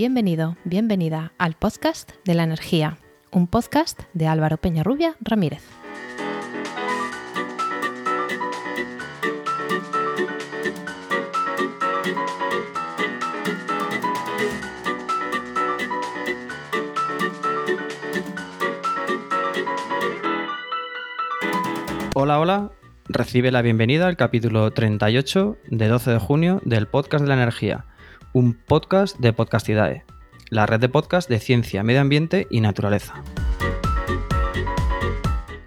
Bienvenido, bienvenida al podcast de la energía, un podcast de Álvaro Peñarrubia Ramírez. Hola, hola. Recibe la bienvenida al capítulo 38 de 12 de junio del podcast de la energía, un podcast de Podcastidae, la red de podcast de ciencia, medio ambiente y naturaleza.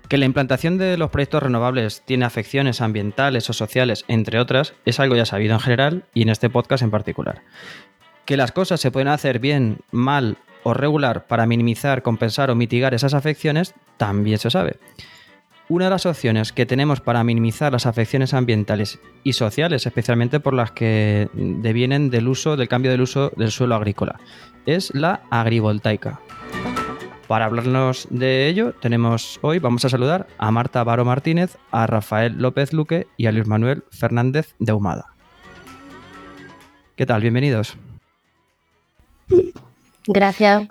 Que la implantación de los proyectos renovables tiene afecciones ambientales o sociales, entre otras, es algo ya sabido en general y en este podcast en particular. Que las cosas se pueden hacer bien, mal o regular para minimizar, compensar o mitigar esas afecciones, también se sabe. Una de las opciones que tenemos para minimizar las afecciones ambientales y sociales, especialmente por las que devienen del uso, del cambio del uso del suelo agrícola, es la agrivoltaica. Para hablarnos de ello, tenemos hoy, vamos a saludar a Marta Baro Martínez, a Rafael López Luque y a Luis Manuel Fernández de Humada. ¿Qué tal? Bienvenidos. Gracias.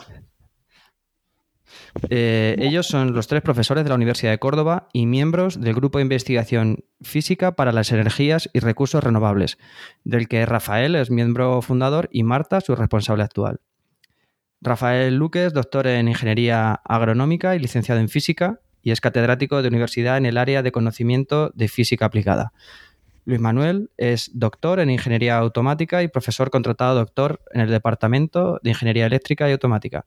Eh, ellos son los tres profesores de la Universidad de Córdoba y miembros del Grupo de Investigación Física para las Energías y Recursos Renovables, del que Rafael es miembro fundador y Marta su responsable actual. Rafael Luque es doctor en Ingeniería Agronómica y licenciado en Física y es catedrático de universidad en el área de conocimiento de física aplicada. Luis Manuel es doctor en Ingeniería Automática y profesor contratado doctor en el Departamento de Ingeniería Eléctrica y Automática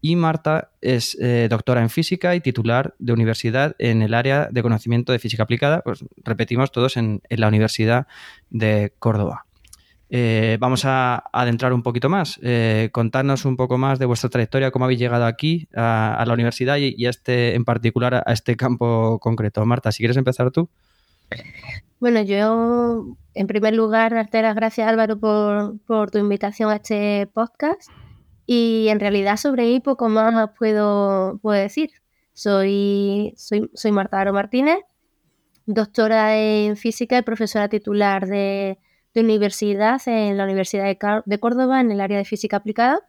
y Marta es eh, doctora en física y titular de universidad en el área de conocimiento de física aplicada, pues repetimos todos en, la Universidad de Córdoba. Eh, vamos a adentrar un poquito más, eh, contarnos un poco más de vuestra trayectoria, cómo habéis llegado aquí a, la universidad y, a este, en particular a este campo concreto. Marta, si quieres empezar tú. Bueno, yo en primer lugar darte las gracias Álvaro por, por tu invitación a este podcast. Y en realidad sobre mí poco más puedo, puedo decir. Soy, soy, soy Marta Aro Martínez, doctora en física y profesora titular de, universidad en la Universidad de, Córdoba en el área de física aplicada,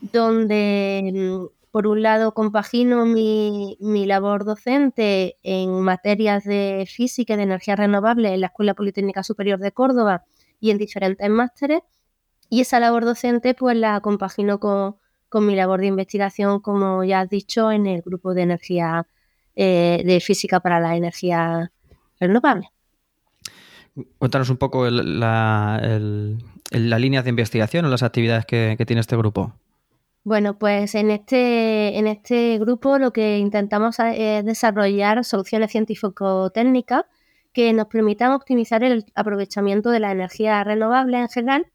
donde mm, por un lado compagino mi, mi, labor docente en materias de física y de energía renovable en la Escuela Politécnica Superior de Córdoba y en diferentes másteres y esa labor docente pues la compagino con, mi labor de investigación, como ya has dicho, en el grupo de energía eh, de física para la energía renovable. Cuéntanos un poco la, línea de investigación o las actividades que, tiene este grupo. Bueno, pues en este, en este grupo lo que intentamos es desarrollar soluciones científico-técnicas que nos permitan optimizar el aprovechamiento de la energía renovable en general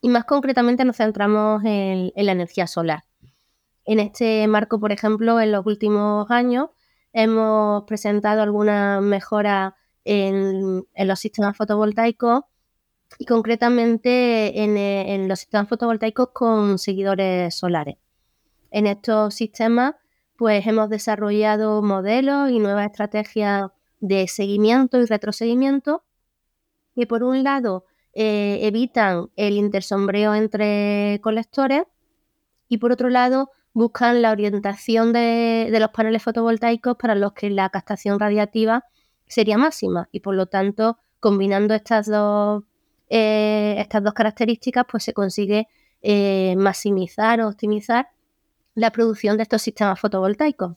y más concretamente nos centramos en, la energía solar. En este marco, por ejemplo, en los últimos años hemos presentado algunas mejoras en, los sistemas fotovoltaicos y concretamente en, los sistemas fotovoltaicos con seguidores solares. En estos sistemas, pues hemos desarrollado modelos y nuevas estrategias de seguimiento y retroseguimiento que por un lado eh, evitan el intersombreo entre colectores y por otro lado buscan la orientación de, los paneles fotovoltaicos para los que la captación radiativa sería máxima y por lo tanto combinando estas dos, eh, estas dos características pues se consigue eh, maximizar o optimizar la producción de estos sistemas fotovoltaicos.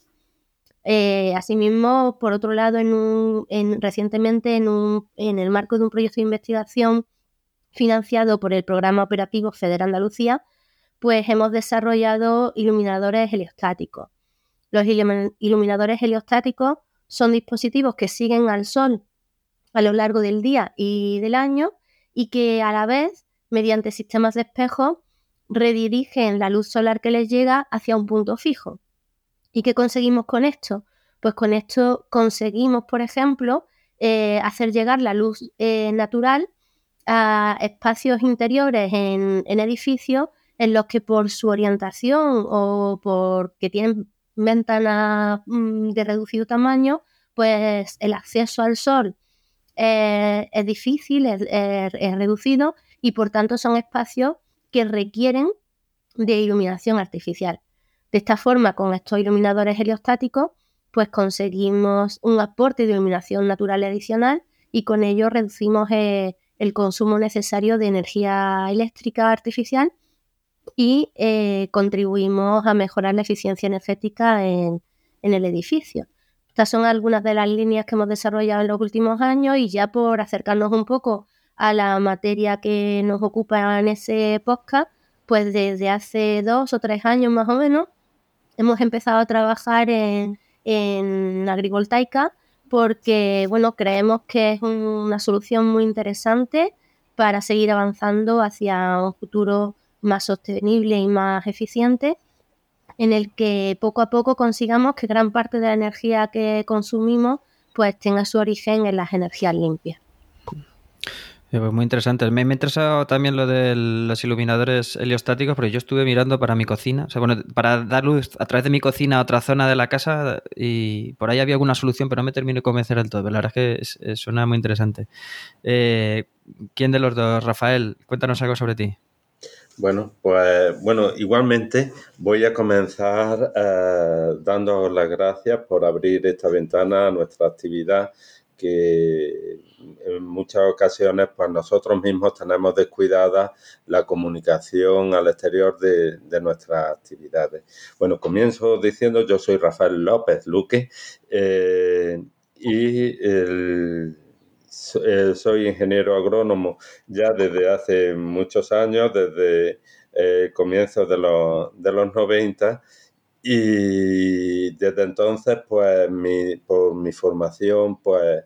asimismo, por otro lado, en recientemente en, en, el marco de un proyecto de investigación financiado por el Programa Operativo Federal Andalucía, pues hemos desarrollado iluminadores heliostáticos. Los iluminadores heliostáticos son dispositivos que siguen al sol a lo largo del día y del año y que a la vez, mediante sistemas de espejo, redirigen la luz solar que les llega hacia un punto fijo. ¿Y qué conseguimos con esto? Pues con esto conseguimos, por ejemplo, eh, hacer llegar la luz eh, natural a espacios interiores en, edificios en los que por su orientación o porque tienen ventanas mm, de reducido tamaño, pues el acceso al sol es difícil, es, reducido y por tanto son espacios que requieren de iluminación artificial. De esta forma, con estos iluminadores heliostáticos, pues conseguimos un aporte de iluminación natural adicional y con ello reducimos eh, el consumo necesario de energía eléctrica artificial y eh, contribuimos a mejorar la eficiencia energética en, el edificio. Estas son algunas de las líneas que hemos desarrollado en los últimos años y ya por acercarnos un poco a la materia que nos ocupa en ese podcast, pues desde hace dos o tres años más o menos hemos empezado a trabajar en, en agrivoltaica porque bueno, creemos que es una solución muy interesante para seguir avanzando hacia un futuro más sostenible y más eficiente, en el que poco a poco consigamos que gran parte de la energía que consumimos pues tenga su origen en las energías limpias. Pues muy interesante. Me, me ha interesado también lo de los iluminadores heliostáticos, porque yo estuve mirando para mi cocina, o sea, bueno, para dar luz a través de mi cocina a otra zona de la casa y por ahí había alguna solución, pero no me terminé de convencer del todo. la verdad es que suena muy interesante. Eh, ¿Quién de los dos, Rafael? Cuéntanos algo sobre ti. Bueno, pues bueno, igualmente voy a comenzar eh, las gracias por abrir esta ventana a nuestra actividad que en muchas ocasiones pues nosotros mismos tenemos descuidada la comunicación al exterior de, nuestras actividades. Bueno, comienzo diciendo yo soy Rafael López Luque eh, y eh, soy ingeniero agrónomo ya desde hace muchos años, desde eh, comienzos de los, de los 90 y desde entonces pues mi, por mi formación pues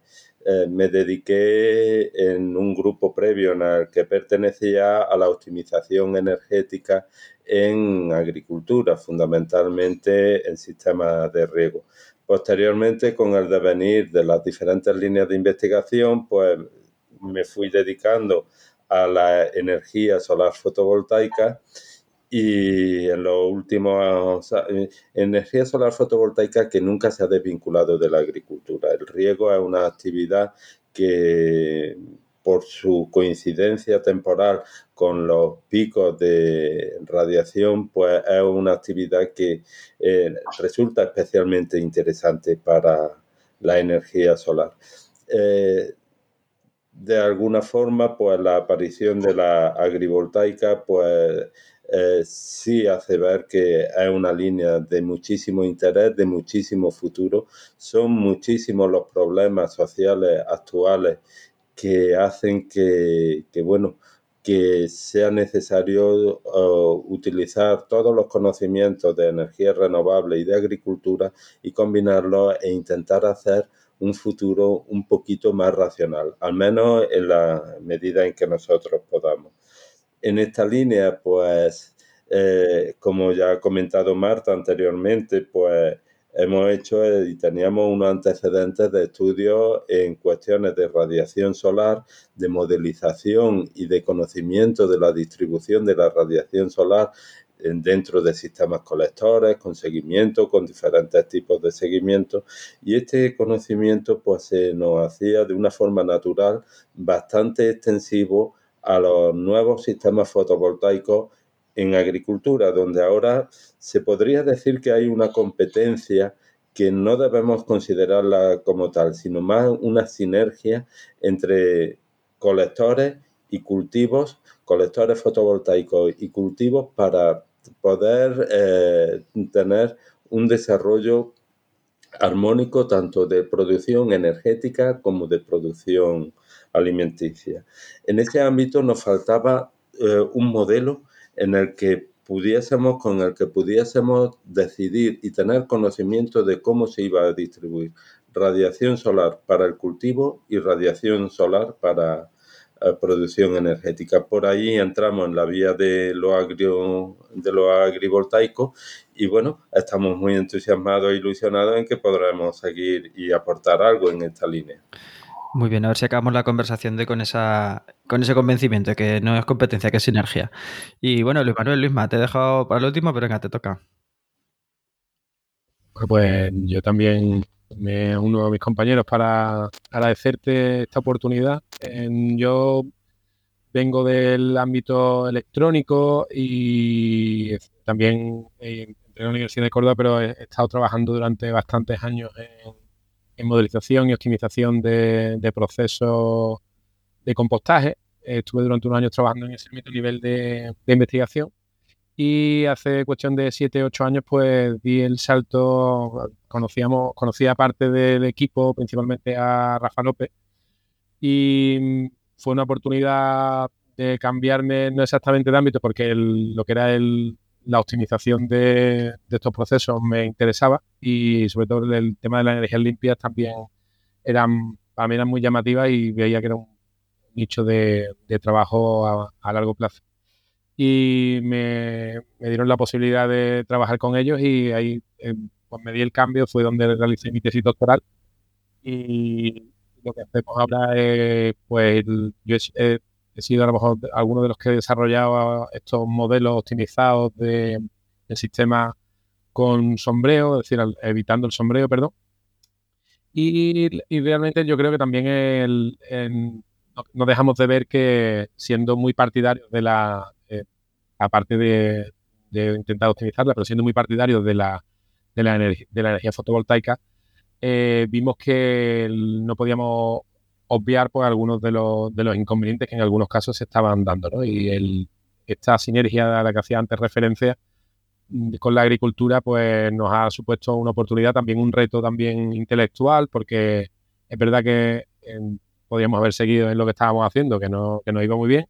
eh, me dediqué en un grupo previo en el que pertenecía a la optimización energética en agricultura, fundamentalmente en sistemas de riego. Posteriormente, con el devenir de las diferentes líneas de investigación, pues me fui dedicando a la energía solar fotovoltaica y en los últimos energía solar fotovoltaica que nunca se ha desvinculado de la agricultura. El riego es una actividad que por su coincidencia temporal con los picos de radiación, pues es una actividad que eh, resulta especialmente interesante para la energía solar. Eh, de alguna forma, pues la aparición de la agrivoltaica, pues eh, sí hace ver que es una línea de muchísimo interés, de muchísimo futuro. Son muchísimos los problemas sociales actuales que hacen que, bueno, que sea necesario uh, utilizar todos los conocimientos de energía renovable y de agricultura y combinarlos e intentar hacer un futuro un poquito más racional, al menos en la medida en que nosotros podamos. En esta línea, pues, eh, como ya ha comentado Marta anteriormente, pues hemos hecho y teníamos unos antecedentes de estudios en cuestiones de radiación solar, de modelización y de conocimiento de la distribución de la radiación solar dentro de sistemas colectores, con seguimiento, con diferentes tipos de seguimiento. Y este conocimiento pues se nos hacía de una forma natural bastante extensivo a los nuevos sistemas fotovoltaicos en agricultura, donde ahora se podría decir que hay una competencia que no debemos considerarla como tal, sino más una sinergia entre colectores y cultivos, colectores fotovoltaicos y cultivos para poder eh, tener un desarrollo armónico tanto de producción energética como de producción alimenticia. En ese ámbito nos faltaba eh, un modelo en el que pudiésemos, con el que pudiésemos decidir y tener conocimiento de cómo se iba a distribuir radiación solar para el cultivo y radiación solar para eh, producción energética. Por ahí entramos en la vía de lo, agrio, de lo agrivoltaico y bueno, estamos muy entusiasmados e ilusionados en que podremos seguir y aportar algo en esta línea. Muy bien, a ver si acabamos la conversación de con esa con ese convencimiento que no es competencia, que es sinergia. Y bueno, Luis Manuel, Luisma, te he dejado para el último, pero venga, te toca. Pues yo también me uno a mis compañeros para agradecerte esta oportunidad. yo vengo del ámbito electrónico y también eh, entré en la Universidad de Córdoba, pero he, estado trabajando durante bastantes años en, modelización y optimización de, procesos de compostaje. Estuve durante unos años trabajando en ese nivel de, de investigación y hace cuestión de 7, 8 años pues di el salto, conocíamos, conocía parte del equipo, principalmente a Rafa López, y fue una oportunidad de cambiarme, no exactamente de ámbito, porque lo que era el, la optimización de, estos procesos me interesaba y sobre todo el tema de las energías limpias también eran, para mí eran muy llamativas y veía que era un nicho de, trabajo a, largo plazo. Y me, dieron la posibilidad de trabajar con ellos y ahí eh, pues me di el cambio, fue donde realicé mi tesis doctoral y lo que hacemos ahora es, pues, yo he, sido a lo mejor alguno de los que he desarrollado estos modelos optimizados de, sistema con sombreo, es decir, evitando el sombreo, perdón. Y, realmente yo creo que también el, no, dejamos de ver que siendo muy partidarios de la, eh, aparte de, intentar optimizarla, pero siendo muy partidarios de la, de la, de la energía fotovoltaica, eh, vimos que no podíamos obviar pues, algunos de los, de los inconvenientes que en algunos casos se estaban dando. ¿no? Y el, esta sinergia a la que hacía antes referencia mm, con la agricultura pues nos ha supuesto una oportunidad, también un reto también intelectual, porque es verdad que podíamos haber seguido en lo que estábamos haciendo, que no, que nos iba muy bien,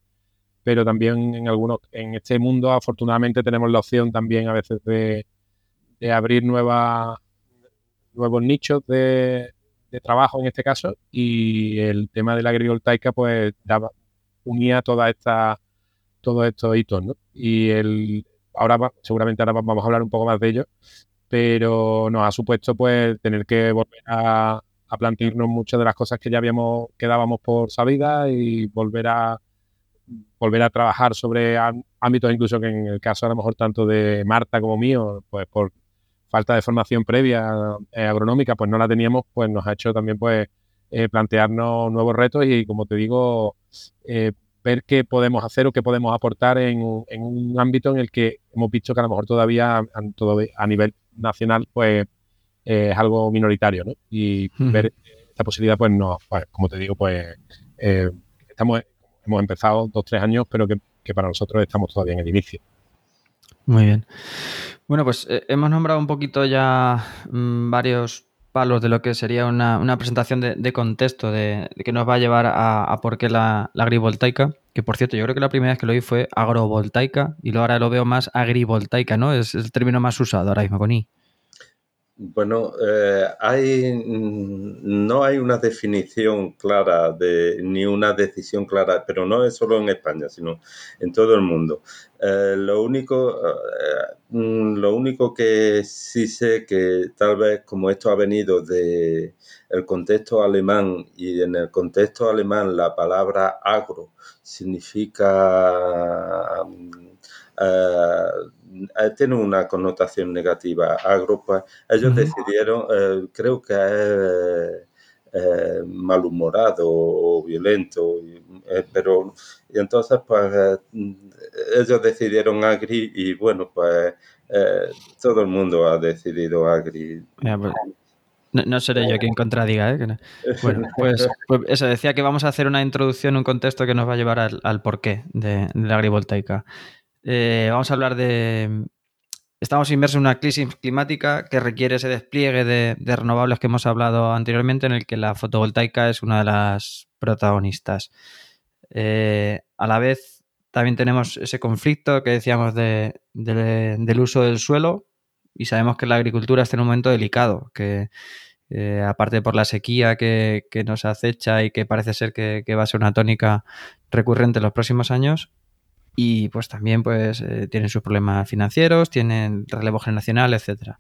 pero también en algunos, en este mundo afortunadamente tenemos la opción también a veces de, de abrir nuevas nuevos nichos de, trabajo en este caso y el tema de la agrivoltaica pues daba, unía toda esta, todos estos hitos, ¿no? Y el, ahora seguramente ahora vamos a hablar un poco más de ello, pero nos ha supuesto pues tener que volver a, plantearnos muchas de las cosas que ya habíamos, que dábamos por sabidas y volver a volver a trabajar sobre ámbitos incluso que en el caso a lo mejor tanto de Marta como mío, pues por falta de formación previa eh, agronómica, pues no la teníamos, pues nos ha hecho también pues eh, plantearnos nuevos retos y como te digo, eh, ver qué podemos hacer o qué podemos aportar en, un ámbito en el que hemos visto que a lo mejor todavía a, nivel nacional pues es algo minoritario, ¿no? Y ver esta posibilidad, pues no, pues, como te digo, pues estamos, hemos empezado dos, tres años, pero que, que para nosotros estamos todavía en el inicio. Muy bien. Bueno, pues eh, hemos nombrado un poquito ya mm, varios palos de lo que sería una, presentación de, contexto de, que nos va a llevar a, por qué la, agrivoltaica. Que por cierto, yo creo que la primera vez que lo oí fue agrovoltaica y ahora lo veo más agrivoltaica, ¿no? Es, el término más usado ahora mismo con I. Bueno, eh, hay, mm, no hay una definición clara de, ni una decisión clara, pero no es solo en España, sino en todo el mundo. Eh, lo, único, eh, mm, lo único que sí sé que tal vez como esto ha venido de el contexto alemán y en el contexto alemán la palabra agro significa eh, tiene una connotación negativa. Agro, pues, ellos decidieron, eh, creo que es eh, malhumorado o violento, pero y entonces pues ellos decidieron agri y bueno, pues todo el mundo ha decidido agri. Pues, no, seré yo quien contradiga, ¿eh? Bueno, pues, pues, eso, decía que vamos a hacer una introducción, un contexto que nos va a llevar al, porqué de, de la agrivoltaica. Eh, vamos a hablar de... Estamos inmersos en una crisis climática que requiere ese despliegue de, renovables que hemos hablado anteriormente, en el que la fotovoltaica es una de las protagonistas. Eh, a la vez, también tenemos ese conflicto que decíamos del uso del suelo y sabemos que la agricultura está en un momento delicado, que eh, aparte por la sequía que, nos acecha y que parece ser que, que, va a ser una tónica recurrente en los próximos años, y pues también pues eh, tienen sus problemas financieros, tienen relevo generacional, etcétera.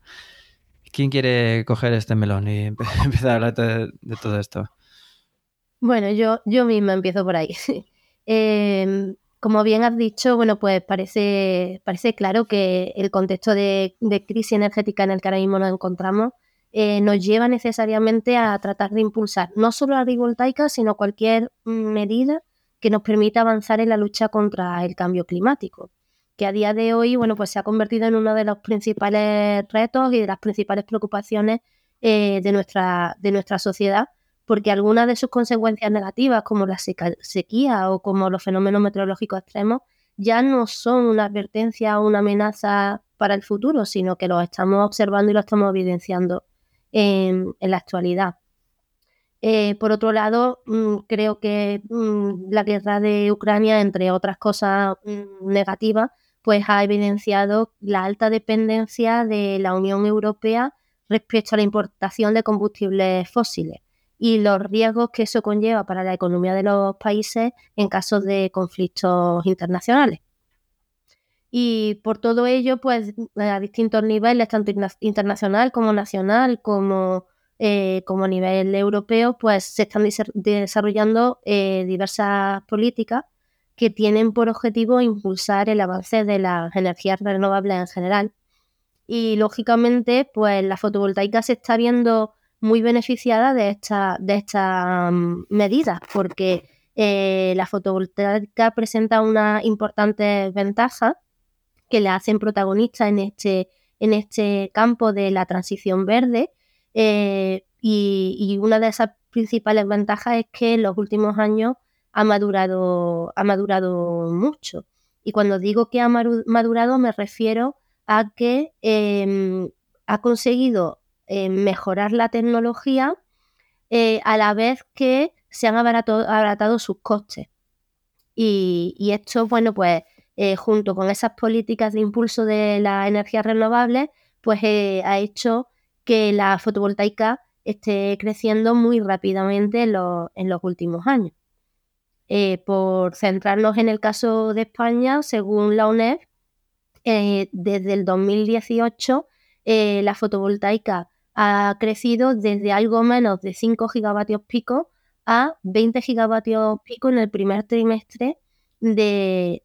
¿Quién quiere coger este melón y empezar a hablar de, todo esto? Bueno, yo, yo misma empiezo por ahí. Em, como bien has dicho, bueno, pues parece, parece claro que el contexto de, crisis energética en el que ahora mismo nos encontramos eh, nos lleva necesariamente a tratar de impulsar no solo la agrivoltaica, sino cualquier medida que nos permita avanzar en la lucha contra el cambio climático, que a día de hoy, bueno, pues se ha convertido en uno de los principales retos y de las principales preocupaciones eh, de, nuestra, de nuestra sociedad, porque algunas de sus consecuencias negativas, como la sequía o como los fenómenos meteorológicos extremos, ya no son una advertencia o una amenaza para el futuro, sino que lo estamos observando y lo estamos evidenciando en, la actualidad. Eh, por otro lado, mm, creo que mm, la guerra de Ucrania, entre otras cosas mm, negativas, pues ha evidenciado la alta dependencia de la Unión Europea respecto a la importación de combustibles fósiles y los riesgos que eso conlleva para la economía de los países en caso de conflictos internacionales. Y por todo ello, pues a distintos niveles, tanto internacional como nacional, como, eh, como a nivel europeo, pues se están desarrollando eh, diversas políticas que tienen por objetivo impulsar el avance de las energías renovables en general. Y lógicamente, pues la fotovoltaica se está viendo muy beneficiada de estas de esta, medidas, porque eh, la fotovoltaica presenta una importante ventaja que la hacen protagonista en este, en este campo de la transición verde. Eh, y, una de esas principales ventajas es que en los últimos años ha madurado, ha madurado mucho. Y cuando digo que ha madurado me refiero a que em, ha conseguido eh, mejorar la tecnología eh, a la vez que se han abaratado, sus costes. Y, esto, bueno, pues junto con esas políticas de impulso de las energías renovables, pues ha hecho que la fotovoltaica esté creciendo muy rápidamente en, los últimos años. por centrarnos en el caso de España, según la UNED, desde el 2018 la fotovoltaica ha crecido desde algo menos de 5 gigavatios pico a 20 gigavatios pico en el primer trimestre de,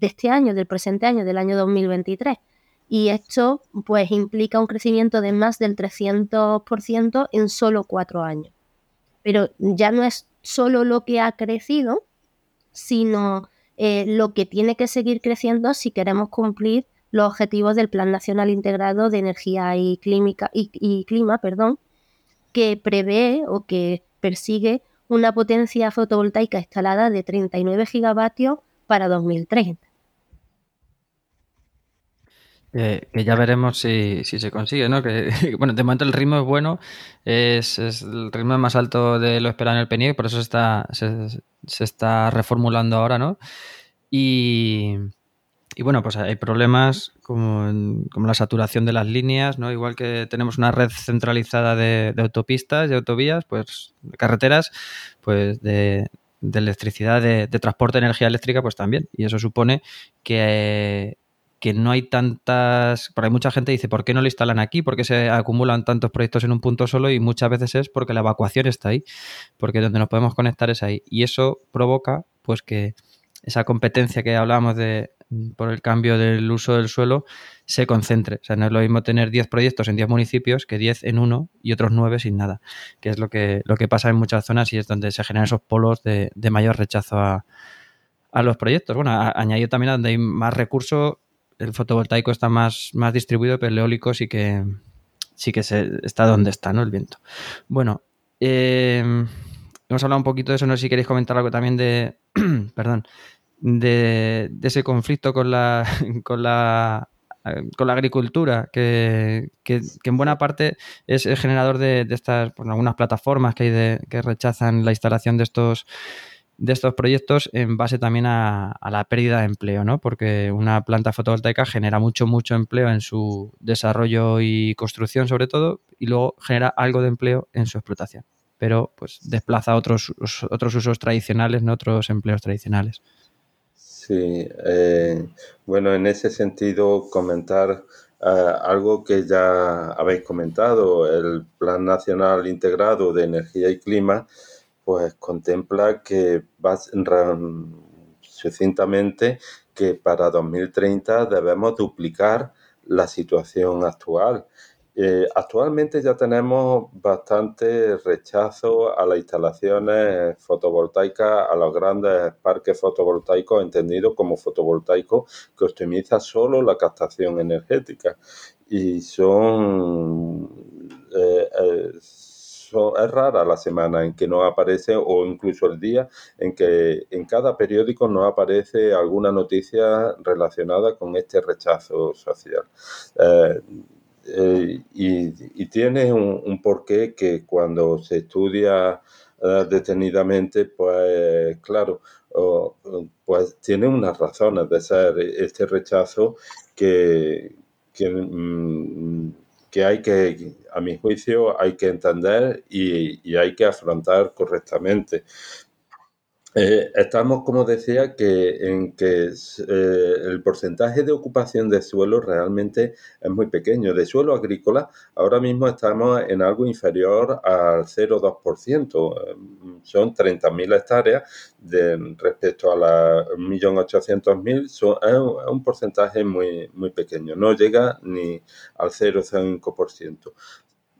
este año, del presente año, del año 2023. Y esto pues implica un crecimiento de más del 300% en solo cuatro años. Pero ya no es solo lo que ha crecido, sino eh, lo que tiene que seguir creciendo si queremos cumplir los objetivos del Plan Nacional Integrado de Energía y, y, Clima, perdón, que prevé o que persigue una potencia fotovoltaica instalada de 39 gigavatios para 2030. Que ya veremos si, se consigue, ¿no? Que, bueno, de momento el ritmo es bueno, es, el ritmo más alto de lo esperado en el PNIEC, por eso está, se, está reformulando ahora, ¿no? Y, y bueno, pues hay problemas como, como, la saturación de las líneas, ¿no? Igual que tenemos una red centralizada de, autopistas y autovías, pues de carreteras, pues de, electricidad, de, transporte de energía eléctrica, pues también. Y eso supone que, que no hay tantas... Porque hay mucha gente que dice, ¿por qué no lo instalan aquí? ¿Por qué se acumulan tantos proyectos en un punto solo? Y muchas veces es porque la evacuación está ahí, porque donde nos podemos conectar es ahí. Y eso provoca, pues que esa competencia que hablábamos de por el cambio del uso del suelo se concentre. O sea, no es lo mismo tener 10 proyectos en 10 municipios que 10 en uno y otros 9 sin nada, que es lo que, lo que pasa en muchas zonas y es donde se generan esos polos de, mayor rechazo a, los proyectos. Bueno, añadido también donde hay más recursos, el fotovoltaico está más, más distribuido, pero el eólico sí que sí que se, está donde está, ¿no? El viento. Bueno, eh, hemos hablado un poquito de eso, no sé si queréis comentar algo también de, perdón, de, ese conflicto con la, con la, con la agricultura, que, en buena parte es el generador de, estas, pues, algunas plataformas que hay de, que rechazan la instalación de estos de estos proyectos en base también a, la pérdida de empleo, ¿no? Porque una planta fotovoltaica genera mucho, mucho empleo en su desarrollo y construcción, sobre todo, y luego genera algo de empleo en su explotación. Pero pues desplaza otros, otros usos tradicionales, ¿no? otros empleos tradicionales. Sí, eh, bueno, en ese sentido comentar eh, algo que ya habéis comentado, el Plan Nacional Integrado de Energía y Clima, pues contempla que va sucintamente que para 2030 debemos duplicar la situación actual Eh, actualmente ya tenemos bastante rechazo a las instalaciones fotovoltaicas, a los grandes parques fotovoltaicos, entendidos como fotovoltaicos que optimiza solo la captación energética. Y son, eh, eh, es rara la semana en que no aparece o incluso el día en que en cada periódico no aparece alguna noticia relacionada con este rechazo social. Eh, y, tiene un, porqué que cuando se estudia eh, detenidamente, pues claro, pues tiene unas razones de ser este rechazo que, que, mm, que, hay que, a mi juicio, hay que entender y, y hay que afrontar correctamente. Eh, estamos, como decía, que en que eh, el porcentaje de ocupación de suelo realmente es muy pequeño. De suelo agrícola, ahora mismo estamos en algo inferior al 0,2%. Son 30.000 hectáreas respecto a las 1.800.000. Es un porcentaje muy, muy pequeño. No llega ni al 0,5%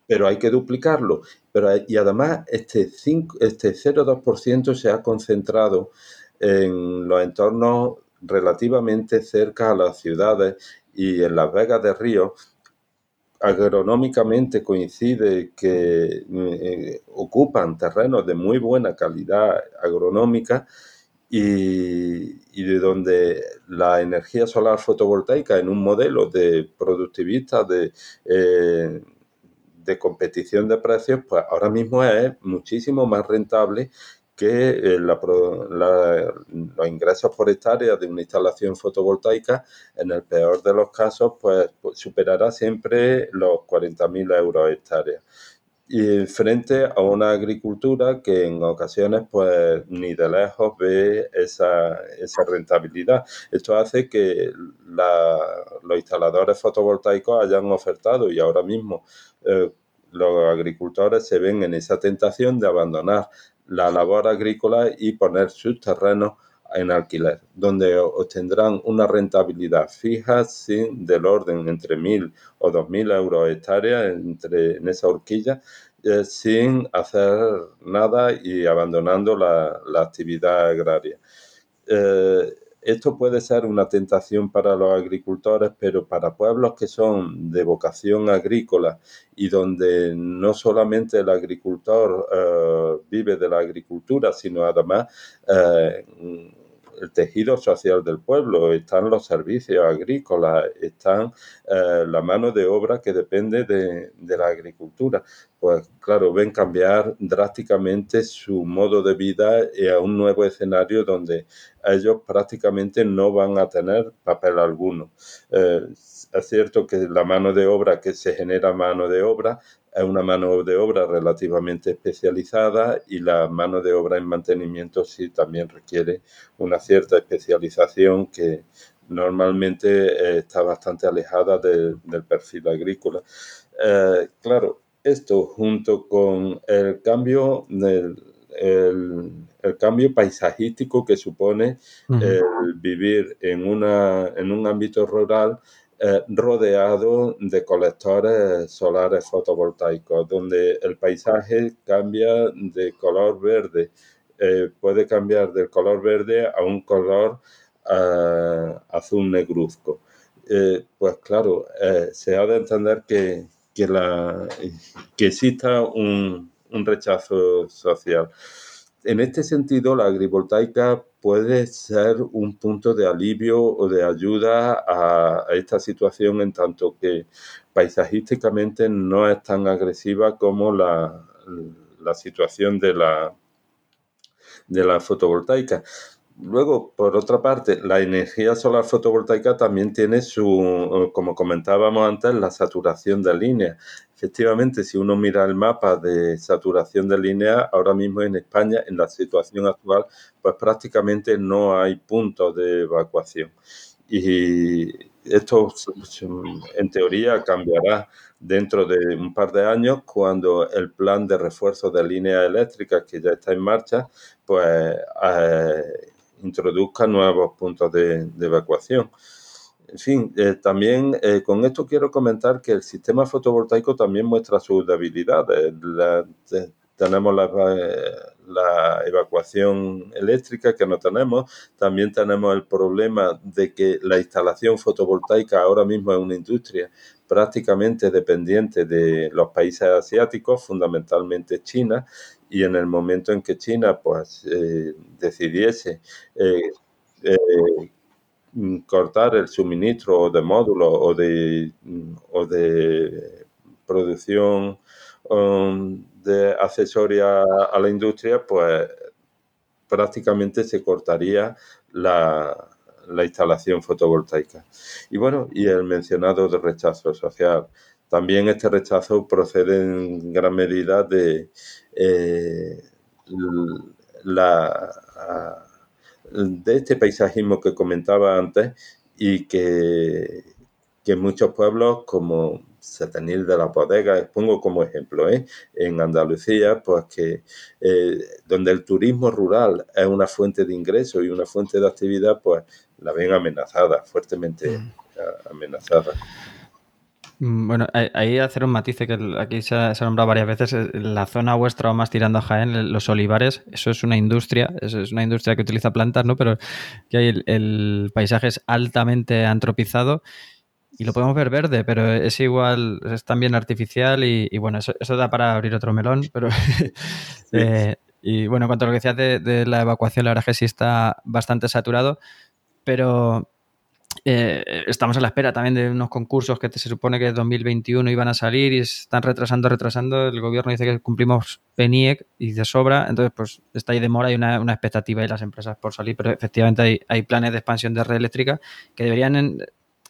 pero hay que duplicarlo. Pero, y además, este, 5, este 0,2% se ha concentrado en los entornos relativamente cerca a las ciudades y en las vegas de río. Agronómicamente coincide que eh, ocupan terrenos de muy buena calidad agronómica y, de donde la energía solar fotovoltaica en un modelo de productivista de eh, de competición de precios, pues ahora mismo es muchísimo más rentable que eh, los ingresos por hectárea de una instalación fotovoltaica, en el peor de los casos, pues, pues superará siempre los 40.000 euros hectárea. Y frente a una agricultura que en ocasiones pues ni de lejos ve esa, rentabilidad. Esto hace que los instaladores fotovoltaicos hayan ofertado y ahora mismo eh, los agricultores se ven en esa tentación de abandonar la labor agrícola y poner sus terrenos en alquiler, donde obtendrán una rentabilidad fija sin del orden entre mil o dos mil euros hectárea entre, en esa horquilla, eh, sin hacer nada y abandonando la, actividad agraria. Eh, esto puede ser una tentación para los agricultores, pero para pueblos que son de vocación agrícola y donde no solamente el agricultor eh, vive de la agricultura, sino además eh, el tejido social del pueblo, están los servicios agrícolas, están eh, la mano de obra que depende de, la agricultura. Pues claro, ven cambiar drásticamente su modo de vida a un nuevo escenario donde ellos prácticamente no van a tener papel alguno. Eh, es cierto que la mano de obra que se genera mano de obra es una mano de obra relativamente especializada y la mano de obra en mantenimiento sí también requiere una cierta especialización que normalmente eh, está bastante alejada del perfil agrícola. Eh, claro, esto junto con el cambio del el, cambio paisajístico que supone el vivir en, una, en un ámbito rural eh, rodeado de colectores solares fotovoltaicos, donde el paisaje cambia de color verde, eh, puede cambiar del color verde a un color eh, azul negruzco. pues claro, se ha de entender que, que, la, que exista un, un rechazo social. En este sentido, la agrivoltaica puede ser un punto de alivio o de ayuda a, esta situación en tanto que paisajísticamente no es tan agresiva como la, la situación de la, de la fotovoltaica. Luego, por otra parte, la energía solar fotovoltaica también tiene su, como comentábamos antes, la saturación de líneas. Efectivamente, si uno mira el mapa de saturación de líneas, ahora mismo en España, en la situación actual, pues prácticamente no hay puntos de evacuación. Y esto, en teoría, cambiará dentro de un par de años cuando el plan de refuerzo de líneas eléctricas que ya está en marcha, pues... Eh, introduzca nuevos puntos de, evacuación. En fin, eh, también eh, con esto quiero comentar que el sistema fotovoltaico también muestra sus debilidades. tenemos la, la, evacuación eléctrica que no tenemos, también tenemos el problema de que la instalación fotovoltaica ahora mismo es una industria prácticamente dependiente de los países asiáticos, fundamentalmente China, y en el momento en que China pues eh, decidiese eh, eh, cortar el suministro de módulos o de, o de producción um, de accesoria a la industria, pues prácticamente se cortaría la, la instalación fotovoltaica. Y bueno, y el mencionado de rechazo social. También este rechazo procede en gran medida de eh, la, de este paisajismo que comentaba antes y que, que muchos pueblos como Setenil de la Bodega, pongo como ejemplo, ¿eh? en Andalucía, pues que eh, donde el turismo rural es una fuente de ingreso y una fuente de actividad, pues la ven amenazada, fuertemente mm. amenazada. Mm, bueno, ahí hacer un matiz que aquí se ha, nombrado varias veces, eh, la zona vuestra o más tirando a Jaén, los olivares, eso es una industria, eso es una industria que utiliza plantas, ¿no? Pero que hay el, paisaje es altamente antropizado y lo podemos ver verde, pero es igual, es también artificial y, bueno, eso, da para abrir otro melón, pero... Eh, y bueno, en cuanto a lo que decías de, de, la evacuación, la verdad es que sí está bastante saturado, pero eh, estamos a la espera también de unos concursos que se supone que en 2021 iban a salir y están retrasando, retrasando. El gobierno dice que cumplimos PENIEC y de sobra, entonces pues está ahí demora, hay una, expectativa de las empresas por salir, pero efectivamente hay, planes de expansión de red eléctrica que deberían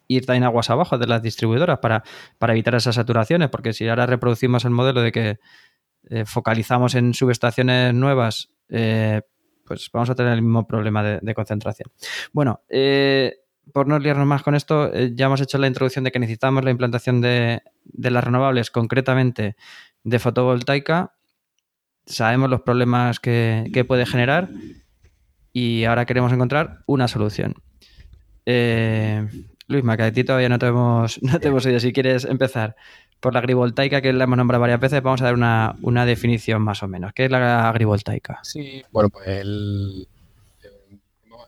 ir también aguas abajo de las distribuidoras para, para evitar esas saturaciones, porque si ahora reproducimos el modelo de que eh, focalizamos en subestaciones nuevas, eh, pues vamos a tener el mismo problema de, de concentración. Bueno, eh, por no liarnos más con esto, eh, ya hemos hecho la introducción de que necesitamos la implantación de, las renovables, concretamente de fotovoltaica. Sabemos los problemas que, puede generar y ahora queremos encontrar una solución. Eh, Luis Maca, ti todavía no te hemos, no te hemos oído. Si quieres empezar por la agrivoltaica, que la hemos nombrado varias veces, vamos a dar una, una definición más o menos. ¿Qué es la agrivoltaica? Sí, bueno, pues el,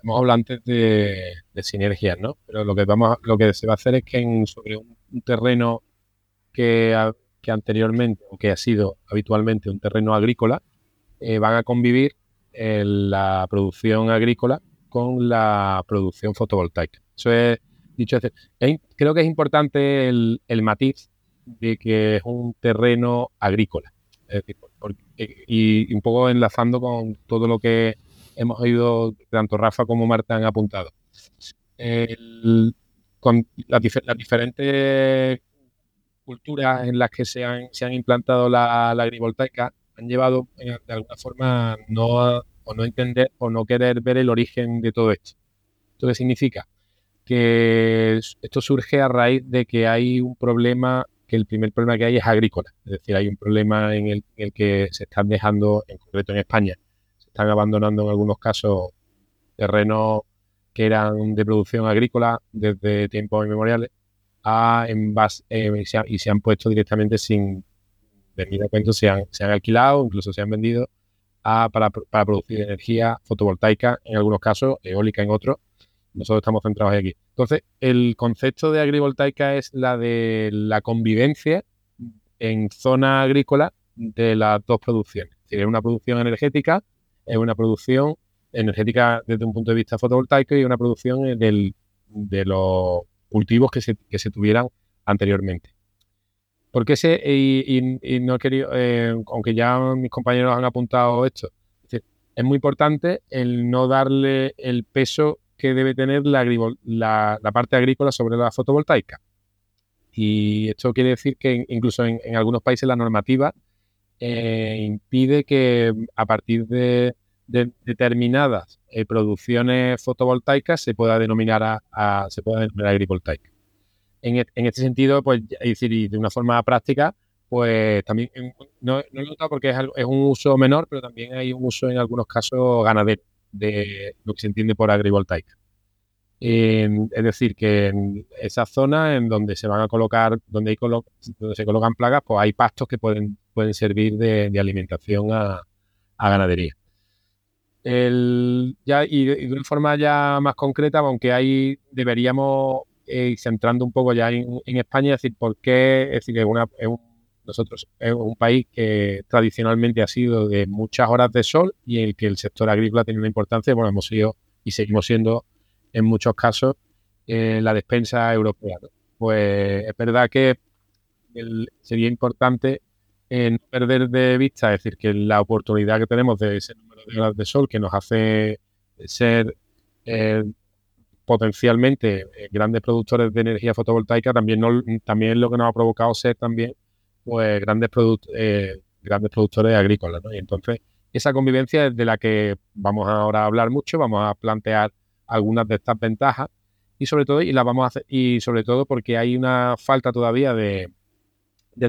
hemos hablado antes de, sinergias, ¿no? Pero lo que vamos lo que se va a hacer es que sobre un, terreno que, que, anteriormente o que ha sido habitualmente un terreno agrícola, eh, van a convivir eh, la producción agrícola con la producción fotovoltaica. Eso es, dicho creo que es importante el, matiz de que es un terreno agrícola. y un poco enlazando con todo lo que hemos oído, tanto Rafa como Marta han apuntado. con las, diferentes culturas en las que se han, se han implantado la, agrivoltaica han llevado eh, de alguna forma no a, o no entender o no querer ver el origen de todo esto. ¿Esto qué significa? Que esto surge a raíz de que hay un problema, que el primer problema que hay es agrícola. Es decir, hay un problema en el, en el que se están dejando, en concreto en España, están abandonando en algunos casos terrenos que eran de producción agrícola desde tiempos inmemoriales a en base, eh, y, se han, puesto directamente sin venir a cuento, se han, se han alquilado, incluso se han vendido a, para, para, producir energía fotovoltaica en algunos casos, eólica en otros. Nosotros estamos centrados aquí. Entonces, el concepto de agrivoltaica es la de la convivencia en zona agrícola de las dos producciones. Es decir, una producción energética es una producción energética desde un punto de vista fotovoltaico y una producción eh, de los cultivos que se, que se tuvieran anteriormente. Porque ese, y, no he querido, eh, aunque ya mis compañeros han apuntado esto, es, muy importante el no darle el peso que debe tener la, la, parte agrícola sobre la fotovoltaica. Y esto quiere decir que incluso en, en algunos países la normativa eh, impide que a partir de, determinadas eh, producciones fotovoltaicas se pueda denominar a, se pueda denominar agrivoltaica. En, e, este sentido, pues, es decir, y de una forma práctica, pues también no, no he notado porque es, es, un uso menor, pero también hay un uso en algunos casos ganadero de lo que se entiende por agrivoltaica. es decir, que en esa zona en donde se van a colocar, donde, hay donde se colocan plagas, pues hay pastos que pueden, pueden servir de, alimentación a, ganadería. Ya, y, de, una forma ya más concreta, aunque ahí deberíamos ir centrando un poco ya en, España, es decir, por qué, es decir, una, nosotros es un país que tradicionalmente ha sido de muchas horas de sol y en el que el sector agrícola tiene una importancia, bueno, hemos sido y seguimos siendo en muchos casos eh, la despensa europea. Pues es verdad que sería importante eh, no perder de vista, es decir, que la oportunidad que tenemos de ese número de horas de sol que nos hace ser eh, potencialmente grandes productores de energía fotovoltaica, también, no, también lo que nos ha provocado ser también pues grandes, grandes productores agrícolas. Y entonces, esa convivencia es de la que vamos ahora a hablar mucho, vamos a plantear algunas de estas ventajas y sobre todo y las vamos a hacer y sobre todo porque hay una falta todavía de,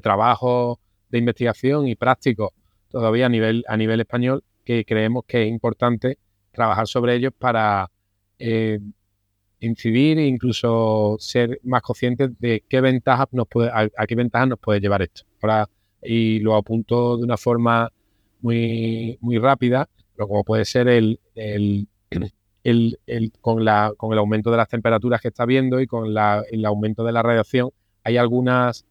trabajo de investigación y práctico todavía a nivel a nivel español que creemos que es importante trabajar sobre ellos para eh, incidir e incluso ser más conscientes de qué ventajas nos puede a, qué ventajas nos puede llevar esto. Ahora y lo apunto de una forma muy muy rápida pero como puede ser el el, con, la, con el aumento de las temperaturas que está viendo y con el aumento de la radiación, hay algunas,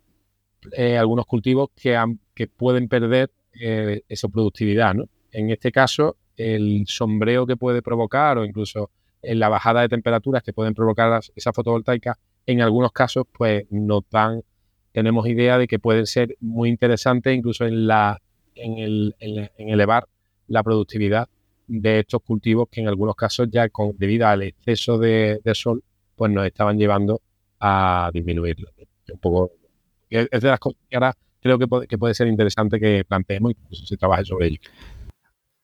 eh, algunos cultivos que, que pueden perder eh, esa productividad. En este caso, el sombreo que puede provocar o incluso en la bajada de temperaturas que pueden provocar esa fotovoltaica, en algunos casos, pues nos dan, tenemos idea de que pueden ser muy interesantes incluso en, la, en, el, en elevar la productividad de estos cultivos que en algunos casos ya con, debido al exceso de, sol pues nos estaban llevando a disminuirlo. Un poco, es de las cosas que ahora creo que puede, ser interesante que planteemos y que se trabaje sobre ello.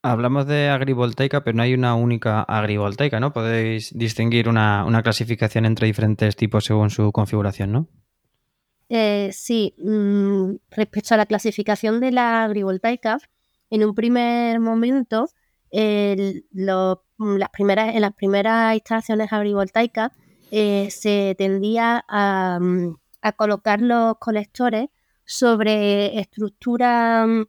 Hablamos de agrivoltaica, pero no hay una única agrivoltaica, ¿no? Podéis distinguir una, clasificación entre diferentes tipos según su configuración, ¿no? Eh, sí, mm, respecto a la clasificación de la agrivoltaica, en un primer momento las primeras, en las primeras instalaciones agrivoltaicas eh, se tendía mm, a, colocar los colectores sobre estructuras mm,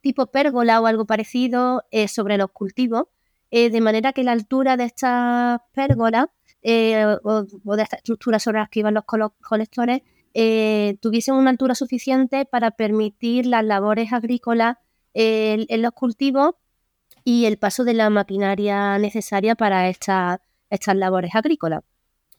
tipo pérgola o algo parecido eh, sobre los cultivos, eh, de manera que la altura de estas pérgolas o, de esta estructura sobre las que iban los colectores tuviesen una altura suficiente para permitir las labores agrícolas en los cultivos y el paso de la maquinaria necesaria para estas labores agrícolas.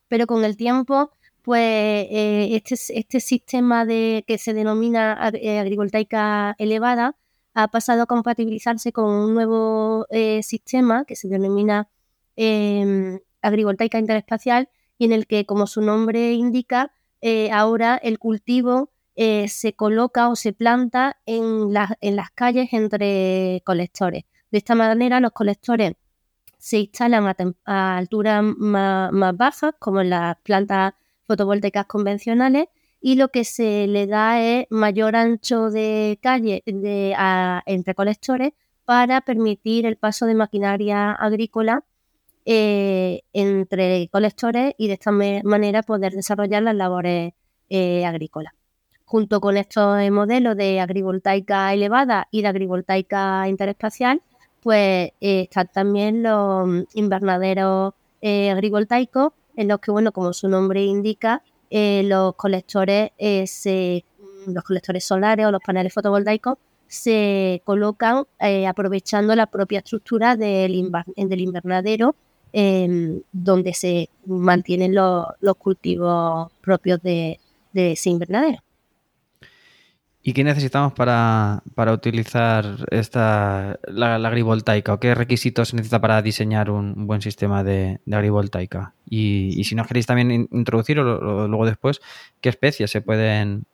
Pero con el tiempo, pues eh, este, este, sistema de, que se denomina eh, agrivoltaica elevada ha pasado a compatibilizarse con un nuevo eh, sistema que se denomina em, agrivoltaica interespacial y en el que, como su nombre indica, ahora el cultivo se coloca o se planta en, en las calles entre colectores. De esta manera, los colectores se instalan a, alturas más, bajas, como en las plantas fotovoltaicas convencionales, y lo que se le da es mayor ancho de calle entre colectores para permitir el paso de maquinaria agrícola eh, entre colectores y de esta manera poder desarrollar las labores eh, agrícolas. Junto con estos modelos de agrivoltaica elevada y de agrivoltaica interespacial, pues eh, están también los invernaderos agrivoltaicos, en los que, bueno, como su nombre indica, eh, los colectores se, los colectores solares o los paneles fotovoltaicos se colocan aprovechando la propia estructura del, invernadero em, donde se mantienen los, cultivos propios de ese invernadero. ¿Y qué necesitamos para, utilizar esta, la, agrivoltaica? ¿O qué requisitos se necesita para diseñar un, buen sistema de, agrivoltaica? Y, si nos queréis también introducir o, luego después, ¿qué especies se pueden,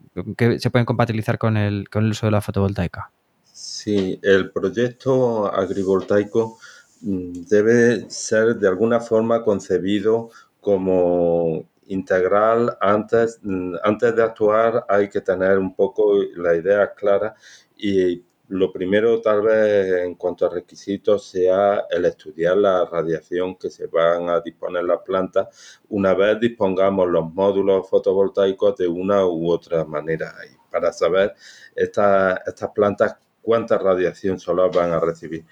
se pueden compatibilizar con el, con el uso de la fotovoltaica? Sí, el proyecto agrivoltaico mm, debe ser de alguna forma concebido como integral, antes, antes de actuar hay que tener un poco la idea clara y lo primero tal vez en cuanto a requisitos sea el estudiar la radiación que se van a disponer las plantas una vez dispongamos los módulos fotovoltaicos de una u otra manera. Para saber estas, estas plantas cuánta radiación solar van a recibir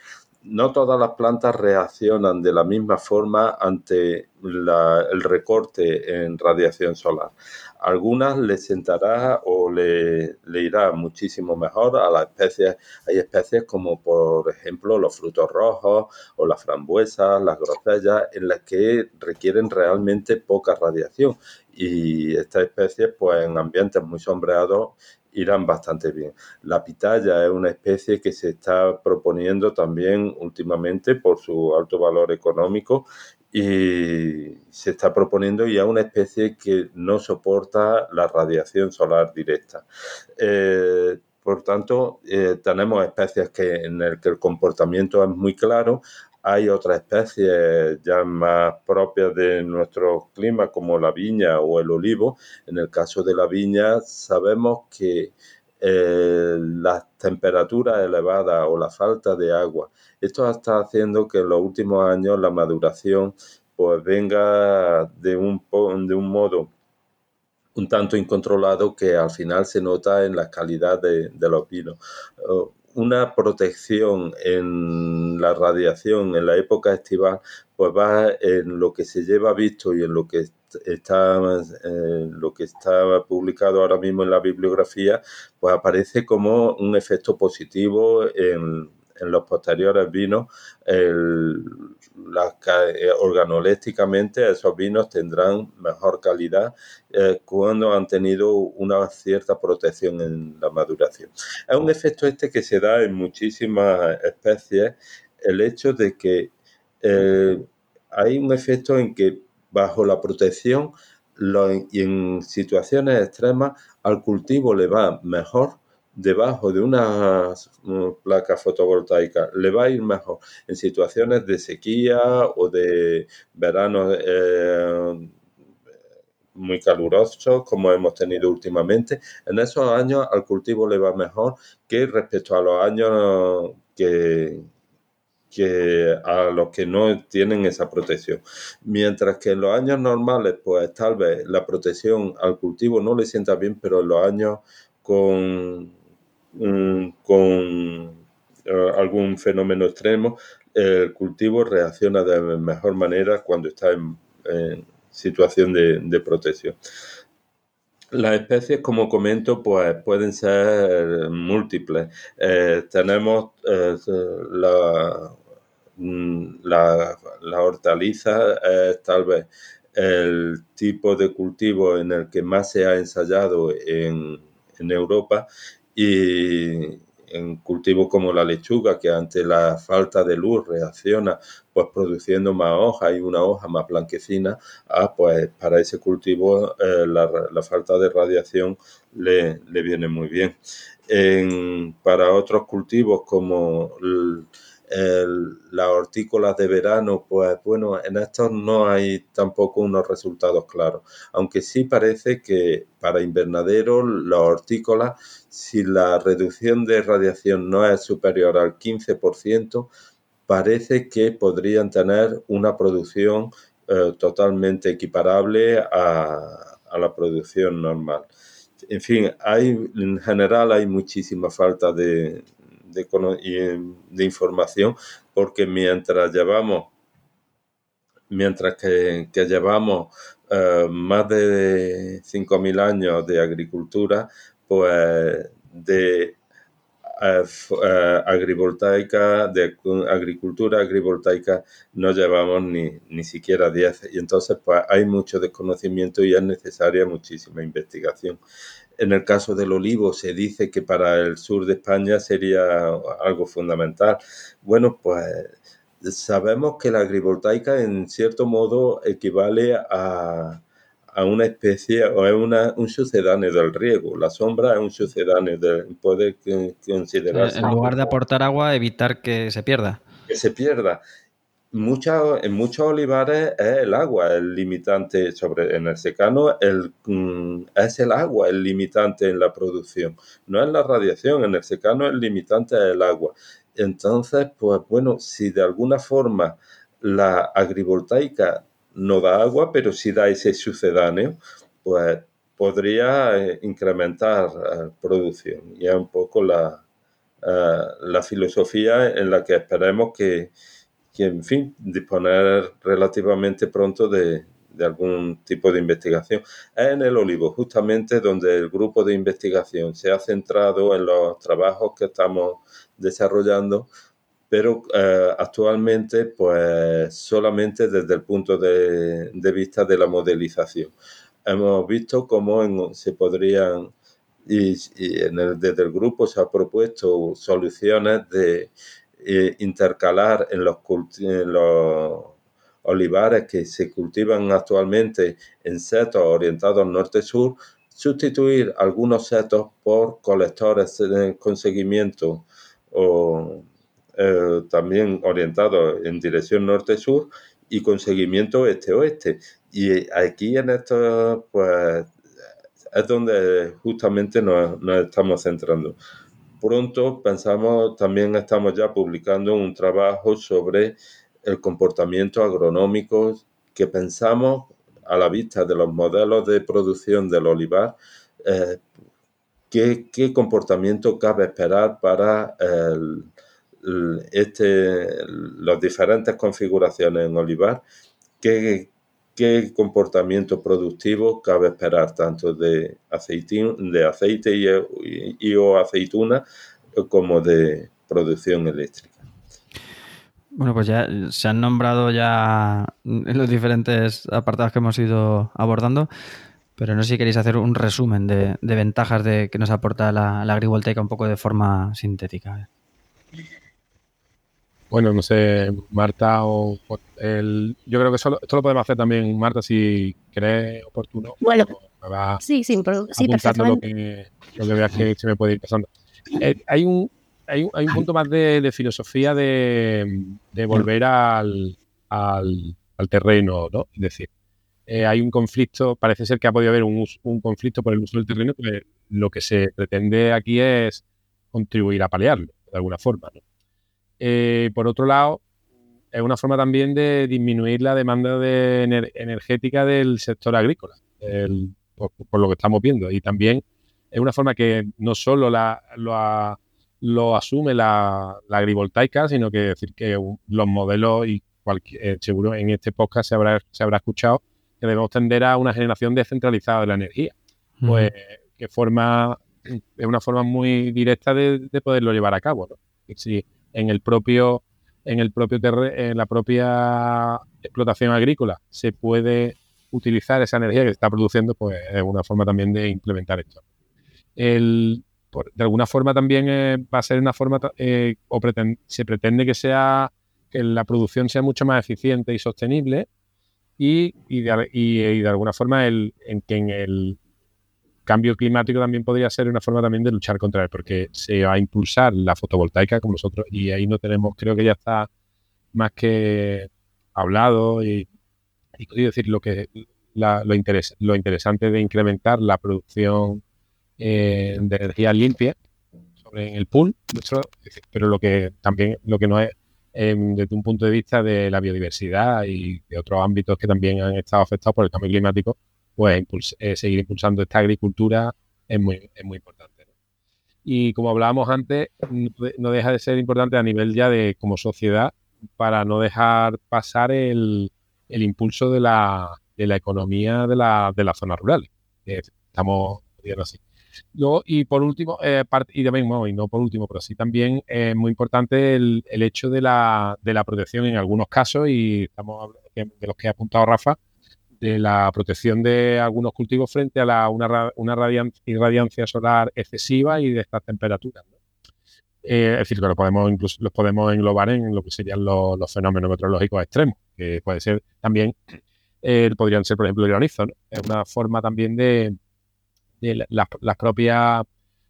no todas las plantas reaccionan de la misma forma ante el recorte en radiación solar. Algunas le sentará o le, irá muchísimo mejor a las especies. Hay especies como por ejemplo los frutos rojos o las frambuesas, las grosellas, en las que requieren realmente poca radiación. Y estas especies, pues en ambientes muy sombreados, irán bastante bien. La pitaya es una especie que se está proponiendo también últimamente por su alto valor económico y se está proponiendo ya una especie que no soporta la radiación solar directa. Eh, por tanto, eh, tenemos especies que, en las que el comportamiento es muy claro, hay otras especies ya más propias de nuestro clima, como la viña o el olivo. En el caso de la viña, sabemos que eh, las temperaturas elevadas o la falta de agua, esto está haciendo que en los últimos años la maduración pues venga de un, de un modo un tanto incontrolado que al final se nota en la calidad de, de los vinos una protección en la radiación en la época estival, pues va en lo que se lleva visto y en lo que está lo que está publicado ahora mismo en la bibliografía, pues aparece como un efecto positivo en, en los posteriores vinos, el, eh, organolépticamente esos vinos tendrán mejor calidad eh, cuando han tenido una cierta protección en la maduración. Es un efecto este que se da en muchísimas especies, el hecho de que eh, hay un efecto en que bajo la protección y en situaciones extremas al cultivo le va mejor debajo de una placa fotovoltaica le va a ir mejor en situaciones de sequía o de verano eh, muy calurosos como hemos tenido últimamente. En esos años al cultivo le va mejor que respecto a los años que, que a los que no tienen esa protección. Mientras que en los años normales, pues tal vez la protección al cultivo no le sienta bien, pero en los años con Mm, con eh, algún fenómeno extremo, el cultivo reacciona de mejor manera cuando está en, situación de, protección. Las especies, como comento, pues pueden ser múltiples. Eh, tenemos eh, la, mm, la, la, hortaliza, tal vez el tipo de cultivo en el que más se ha ensayado en, en Europa y en cultivos como la lechuga, que ante la falta de luz reacciona pues produciendo más hojas y una hoja más blanquecina, ah, pues para ese cultivo eh, la, falta de radiación le, viene muy bien. para otros cultivos como las hortícolas de verano, pues bueno, en estos no hay tampoco unos resultados claros, aunque sí parece que para invernadero las hortícolas, si la reducción de radiación no es superior al 15%, parece que podrían tener una producción eh, totalmente equiparable a, a la producción normal. En fin, hay, en general hay muchísima falta de, de, de información, porque mientras llevamos, mientras que, llevamos eh, más de 5.000 años de agricultura, pues de eh, eh, agrivoltaica, de agricultura agrivoltaica no llevamos ni, ni siquiera 10 y entonces pues hay mucho desconocimiento y es necesaria muchísima investigación. En el caso del olivo se dice que para el sur de España sería algo fundamental. Bueno, pues sabemos que la agrivoltaica en cierto modo equivale a, una especie o es una, un sucedáneo del riego. La sombra es un sucedáneo, de, puede considerarse. En lugar de aportar agua, evitar que se pierda. Que se pierda. En muchos olivares es el agua el limitante, sobre, en el secano el, mm, es el agua el limitante en la producción, no es la radiación, en el secano el limitante es el agua. Entonces, pues bueno, si de alguna forma la agrivoltaica no da agua, pero sí da ese sucedáneo, pues podría eh, incrementar la eh, producción. Y es un poco la, eh, la filosofía en la que esperemos que, que, en fin, disponer relativamente pronto de, de algún tipo de investigación. Es en el olivo, justamente donde el grupo de investigación se ha centrado en los trabajos que estamos desarrollando, pero eh, actualmente pues solamente desde el punto de, vista de la modelización. Hemos visto cómo se podrían, y, desde el grupo se ha propuesto soluciones de intercalar en los, en los olivares que se cultivan actualmente en setos orientados norte-sur, sustituir algunos setos por colectores con seguimiento o eh, también orientados en dirección norte-sur y con seguimiento este-oeste. Y aquí en esto, pues, es donde justamente nos estamos centrando. Pronto pensamos, también estamos ya publicando un trabajo sobre el comportamiento agronómico que pensamos a la vista de los modelos de producción del olivar, eh, ¿qué, comportamiento cabe esperar para este, las diferentes configuraciones en olivar, qué, qué comportamiento productivo cabe esperar tanto de, de aceite y o aceituna como de producción eléctrica. Bueno, pues ya se han nombrado ya los diferentes apartados que hemos ido abordando, pero no sé si queréis hacer un resumen de, ventajas de, que nos aporta la, agrivoltaica un poco de forma sintética. Bueno, no sé, Marta o el, yo creo que esto lo podemos hacer también, Marta, si crees oportuno. Bueno, sí, sí, sí, perfectamente. Lo que, lo que veas que se me puede ir pasando. Eh, hay un, hay, un punto más de, filosofía de, volver al, terreno, ¿no? Es decir, eh, hay un conflicto, parece ser que ha podido haber un, conflicto por el uso del terreno, que lo que se pretende aquí es contribuir a paliarlo, de alguna forma. Eh, por otro lado, es una forma también de disminuir la demanda de energética del sector agrícola, por, lo que estamos viendo. Y también es una forma que no solo la, lo ha lo asume la, agrivoltaica, sino que decir que los modelos y cualquier, eh, seguro en este podcast se habrá, se habrá escuchado que debemos tender a una generación descentralizada de la energía. Pues que forma, es una forma muy directa de, poderlo llevar a cabo. ¿no? Si en el propio, en el propio en la propia explotación agrícola se puede utilizar esa energía que se está produciendo, pues es una forma también de implementar esto. El, de alguna forma también eh, va a ser una forma, eh, o se pretende que sea, que la producción sea mucho más eficiente y sostenible y, de, alguna forma el, en que en el cambio climático también podría ser una forma también de luchar contra él, porque se va a impulsar la fotovoltaica como nosotros, y ahí no tenemos, creo que ya está más que hablado y, y decir lo que lo, lo interesante de incrementar la producción eh, de energía limpia sobre en el pool, pero lo que también lo que no es em, desde un punto de vista de la biodiversidad y de otros ámbitos que también han estado afectados por el cambio climático, pues eh, seguir impulsando esta agricultura es muy, es muy importante. Y como hablábamos antes, no deja de ser importante a nivel ya de como sociedad para no dejar pasar el, el impulso de la, de la economía de, la, de las zonas rurales. Estamos diciendo así y por último, eh, y también, y no por último, pero sí también es muy importante el, hecho de la, de la, protección en algunos casos, y estamos de los que ha apuntado Rafa, de la protección de algunos cultivos frente a la, una, una irradiancia solar excesiva y de estas temperaturas. Eh, es decir, que podemos los podemos englobar en lo que serían los, fenómenos meteorológicos extremos, que puede ser también, eh, podrían ser, por ejemplo, el granizo. Es una forma también de, las, propias,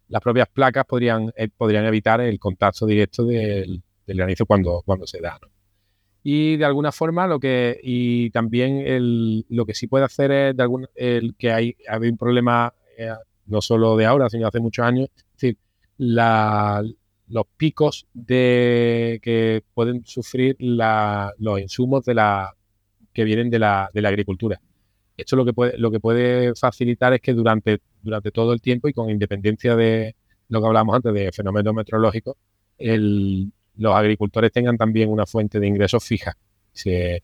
las propias placas podrían, eh, podrían evitar el contacto directo del, granizo cuando, cuando se da. Y de alguna forma lo que y también el, lo que sí puede hacer es de algún, el que hay, hay un problema eh, no solo de ahora, sino hace muchos años, es decir, la, los picos de que pueden sufrir la, los insumos de la que vienen de la, de la agricultura. Esto lo que puede, lo que puede facilitar es que durante, durante todo el tiempo y con independencia de lo que hablamos antes de fenómenos meteorológicos, el, los agricultores tengan también una fuente de ingresos fija. Se,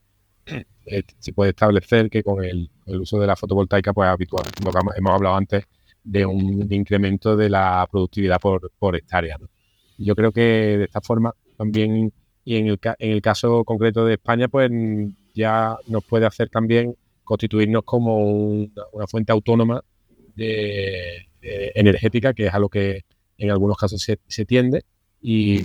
eh, se puede establecer que con el, uso de la fotovoltaica, pues habitual, hemos hablado antes de un incremento de la productividad por, por hectárea. Yo creo que de esta forma también, y en el, en el caso concreto de España, pues ya nos puede hacer también constituirnos como una, fuente autónoma de, energética, que es a lo que en algunos casos se, se tiende y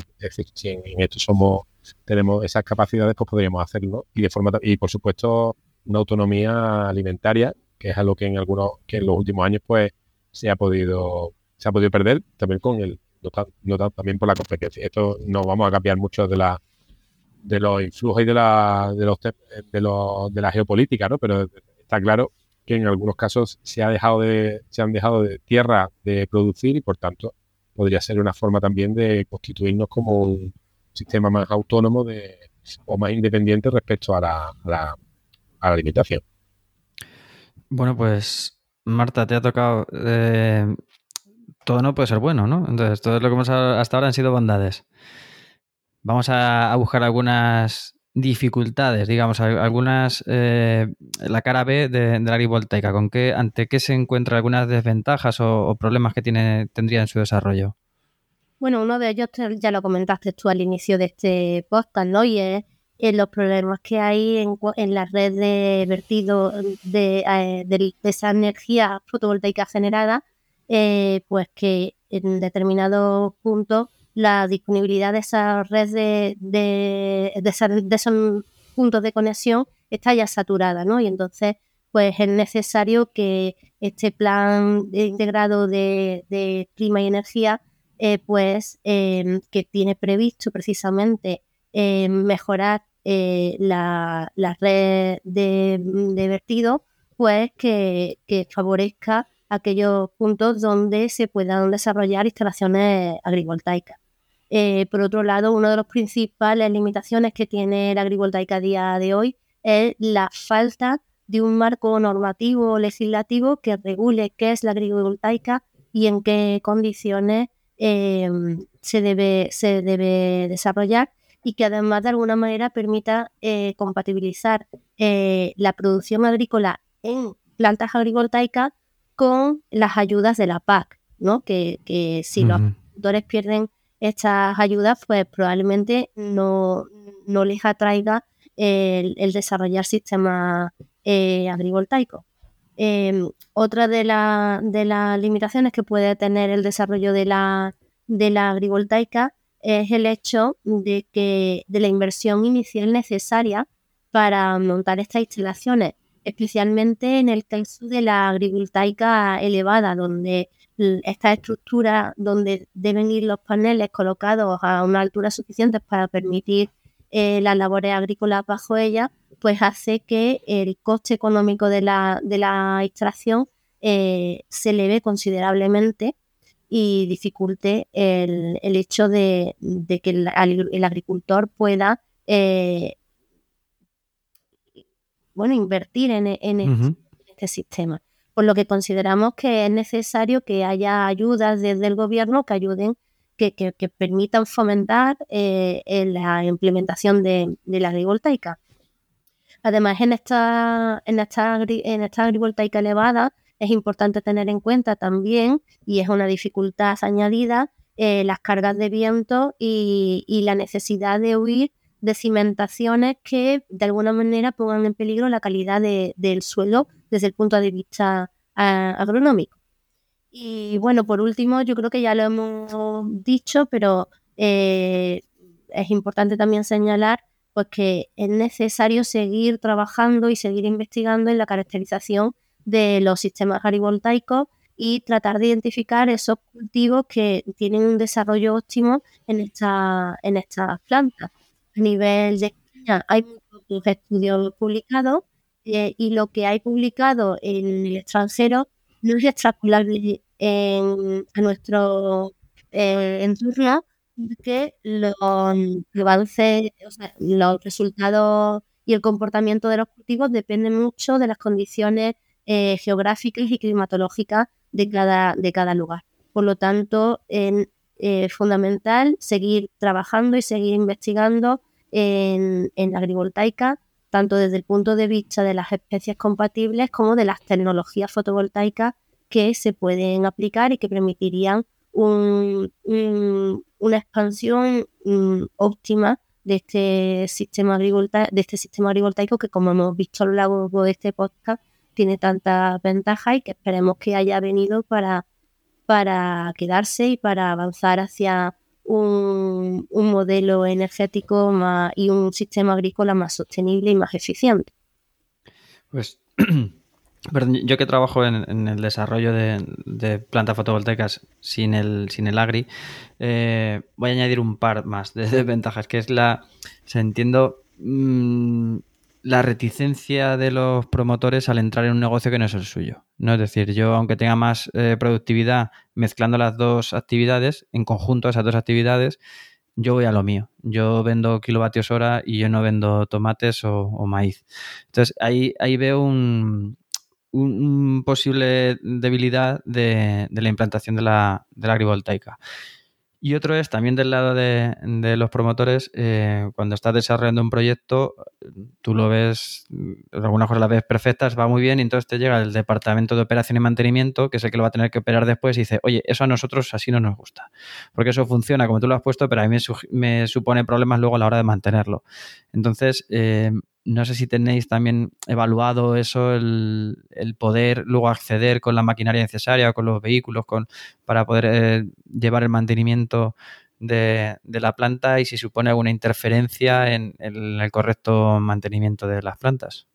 si en, esto somos tenemos esas capacidades, pues podríamos hacerlo. Y de forma y por supuesto una autonomía alimentaria, que es algo que en algunos, que en los últimos años pues se ha podido, se ha podido perder también con el, no, también por la competencia. Esto no vamos a cambiar mucho de la de los influjos y de la de los de, los, de la geopolítica, ¿no? Pero está claro que en algunos casos se ha dejado de se han dejado de tierra de producir y por tanto podría ser una forma también de constituirnos como un sistema más autónomo de, o más independiente respecto a la, a la, limitación. Bueno, pues Marta, te ha tocado. Eh, todo no puede ser bueno, ¿no? Entonces, todo lo que hemos hasta ahora han sido bondades. Vamos a, buscar algunas dificultades, digamos, algunas. Eh, la cara B de, la agrivoltaica. ¿Con qué, ¿Ante qué se encuentran algunas desventajas o, problemas que tiene, tendría en su desarrollo? Bueno, uno de ellos ya lo comentaste tú al inicio de este podcast, ¿no? Y es, los problemas que hay en, la red de vertido de, eh, esa energía fotovoltaica generada, eh, pues que en determinados puntos la disponibilidad de esa red de, de, esos puntos de conexión está ya saturada, ¿no? Y entonces, pues es necesario que este plan integrado de clima y energía eh, pues em, que tiene previsto precisamente em, mejorar eh, la, red de, vertido, pues que, favorezca aquellos puntos donde se puedan desarrollar instalaciones agrivoltaicas. Eh, por otro lado, una de las principales limitaciones que tiene la agrivoltaica a día de hoy es la falta de un marco normativo legislativo que regule qué es la agrivoltaica y en qué condiciones Em, se, debe, se debe desarrollar y que además de alguna manera permita eh, compatibilizar eh, la producción agrícola en plantas agrivoltaicas con las ayudas de la PAC, ¿no? que, si los agricultores pierden estas ayudas, pues probablemente no, no les atraiga el, desarrollar sistemas eh, agrivoltaicos. Em, otra de, de, las limitaciones que puede tener el desarrollo de la, de la agrivoltaica es el hecho de que de la inversión inicial necesaria para montar estas instalaciones, especialmente en el caso de la agrivoltaica elevada, donde esta estructura donde deben ir los paneles colocados a una altura suficiente para permitir eh, las labores agrícolas bajo ella, pues hace que el coste económico de la, de la extracción eh, se eleve considerablemente y dificulte el, hecho de, que el, agricultor pueda eh, bueno, invertir en, este sistema. Por lo que consideramos que es necesario que haya ayudas desde el gobierno que ayuden, que, permitan fomentar eh, la implementación de, de la agrivoltaica. Además, en esta, en esta, en esta agrivoltaica elevada es importante tener en cuenta también, y es una dificultad añadida, eh, las cargas de viento y, la necesidad de huir de cimentaciones que de alguna manera pongan en peligro la calidad del suelo desde el punto de vista ah, agronómico. Y bueno, por último, yo creo que ya lo hemos dicho, pero eh, es importante también señalar pues que es necesario seguir trabajando y seguir investigando en la caracterización de los sistemas agrivoltaicos y tratar de identificar esos cultivos que tienen un desarrollo óptimo en, esta, en estas plantas. A nivel de España hay muchos estudios publicados eh, y lo que hay publicado en el extranjero no es extrapolable en, a nuestro eh, entorno porque los avances, o sea, los resultados y el comportamiento de los cultivos dependen mucho de las condiciones eh, geográficas y climatológicas de cada, de cada lugar. Por lo tanto, es fundamental seguir trabajando y seguir investigando en, en la agrivoltaica tanto desde el punto de vista de las especies compatibles como de las tecnologías fotovoltaicas que se pueden aplicar y que permitirían una expansión mm, óptima de este sistema agrivoltaico, de este sistema agrivoltaico que como hemos visto a lo largo de este podcast tiene tantas ventajas y que esperemos que haya venido para, para quedarse y para avanzar hacia un, modelo energético más, y un sistema agrícola más sostenible y más eficiente. Pues yo que trabajo en, el desarrollo de, plantas fotovoltaicas sin el, sin el agri, eh, voy a añadir un par más de, ventajas, que es la, se entiendo, mm, la reticencia de los promotores al entrar en un negocio que no es el suyo. ¿no? Es decir, yo aunque tenga más eh, productividad mezclando las dos actividades, en conjunto esas dos actividades, yo voy a lo mío. Yo vendo kilovatios hora y yo no vendo tomates o, maíz. Entonces ahí, ahí veo un, un, posible debilidad de, de, la implantación de la, de la agrivoltaica. Y otro es también del lado de, los promotores, eh, cuando estás desarrollando un proyecto, tú lo ves, algunas cosas las ves perfectas, va muy bien, y entonces te llega el departamento de operación y mantenimiento, que es el que lo va a tener que operar después, y dice, oye, eso a nosotros así no nos gusta. Porque eso funciona como tú lo has puesto, pero a mí me, supone problemas luego a la hora de mantenerlo. Entonces, eh, no sé si tenéis también evaluado eso, el, poder luego acceder con la maquinaria necesaria, con los vehículos, con, para poder eh, llevar el mantenimiento de, la planta y si supone alguna interferencia en, el correcto mantenimiento de las plantas.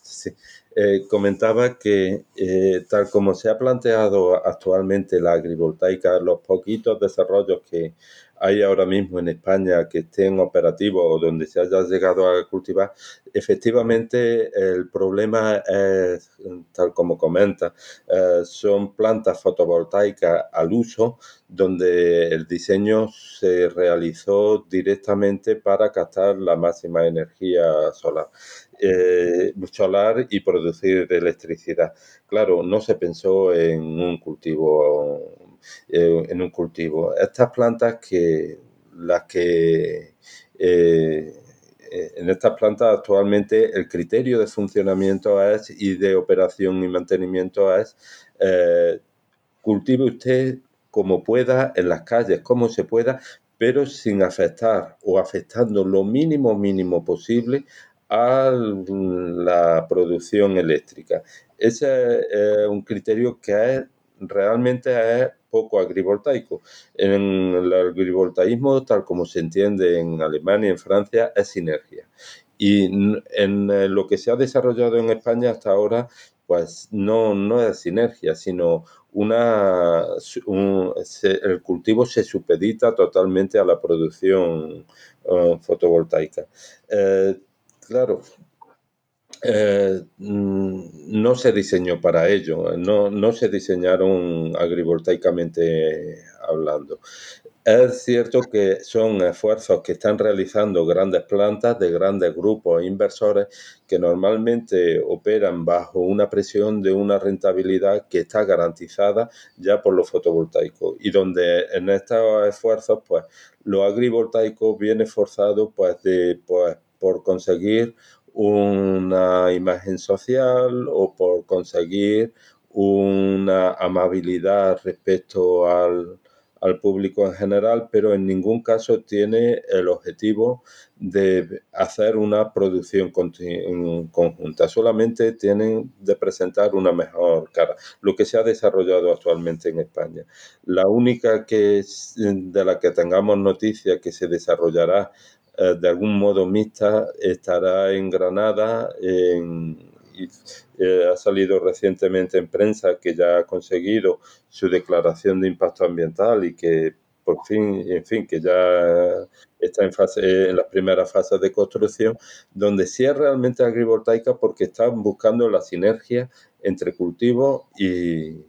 Sí, eh, comentaba que eh, tal como se ha planteado actualmente la agrivoltaica, los poquitos desarrollos que hay ahora mismo en España que estén operativos o donde se haya llegado a cultivar, efectivamente el problema es, tal como comenta, eh, son plantas fotovoltaicas al uso donde el diseño se realizó directamente para captar la máxima energía solar. Eh, solar y producir electricidad. Claro, no se pensó en un cultivo eh, en un cultivo. Estas plantas que las que eh, eh, en estas plantas actualmente el criterio de funcionamiento es y de operación y mantenimiento es cultive usted como pueda en las calles, como se pueda, pero sin afectar o afectando lo mínimo mínimo posible a la producción eléctrica. Ese es un criterio que es, realmente es poco agrivoltaico. En el agrivoltaísmo, tal como se entiende en Alemania y en Francia, es sinergia. Y en eh, lo que se ha desarrollado en España hasta ahora, pues no, no es sinergia, sino una, el cultivo se supedita totalmente a la producción uh, fotovoltaica. Eh, claro, eh, mm, no se diseñó para ello, no, no se diseñaron agrivoltaicamente hablando. Es cierto que son esfuerzos que están realizando grandes plantas de grandes grupos inversores que normalmente operan bajo una presión de una rentabilidad que está garantizada ya por los fotovoltaicos y donde en estos esfuerzos pues lo agrivoltaico viene forzado pues de pues por conseguir una imagen social o por conseguir una amabilidad respecto al, público en general, pero en ningún caso tiene el objetivo de hacer una producción conjunta, solamente tienen de presentar una mejor cara, lo que se ha desarrollado actualmente en España. La única que de la que tengamos noticia que se desarrollará de algún modo mixta estará en Granada. y, eh, ha salido recientemente en prensa que ya ha conseguido su declaración de impacto ambiental y que por fin, en fin, que ya está en, fase, en las primeras fases de construcción, donde sí es realmente agrivoltaica porque están buscando la sinergia entre cultivo y,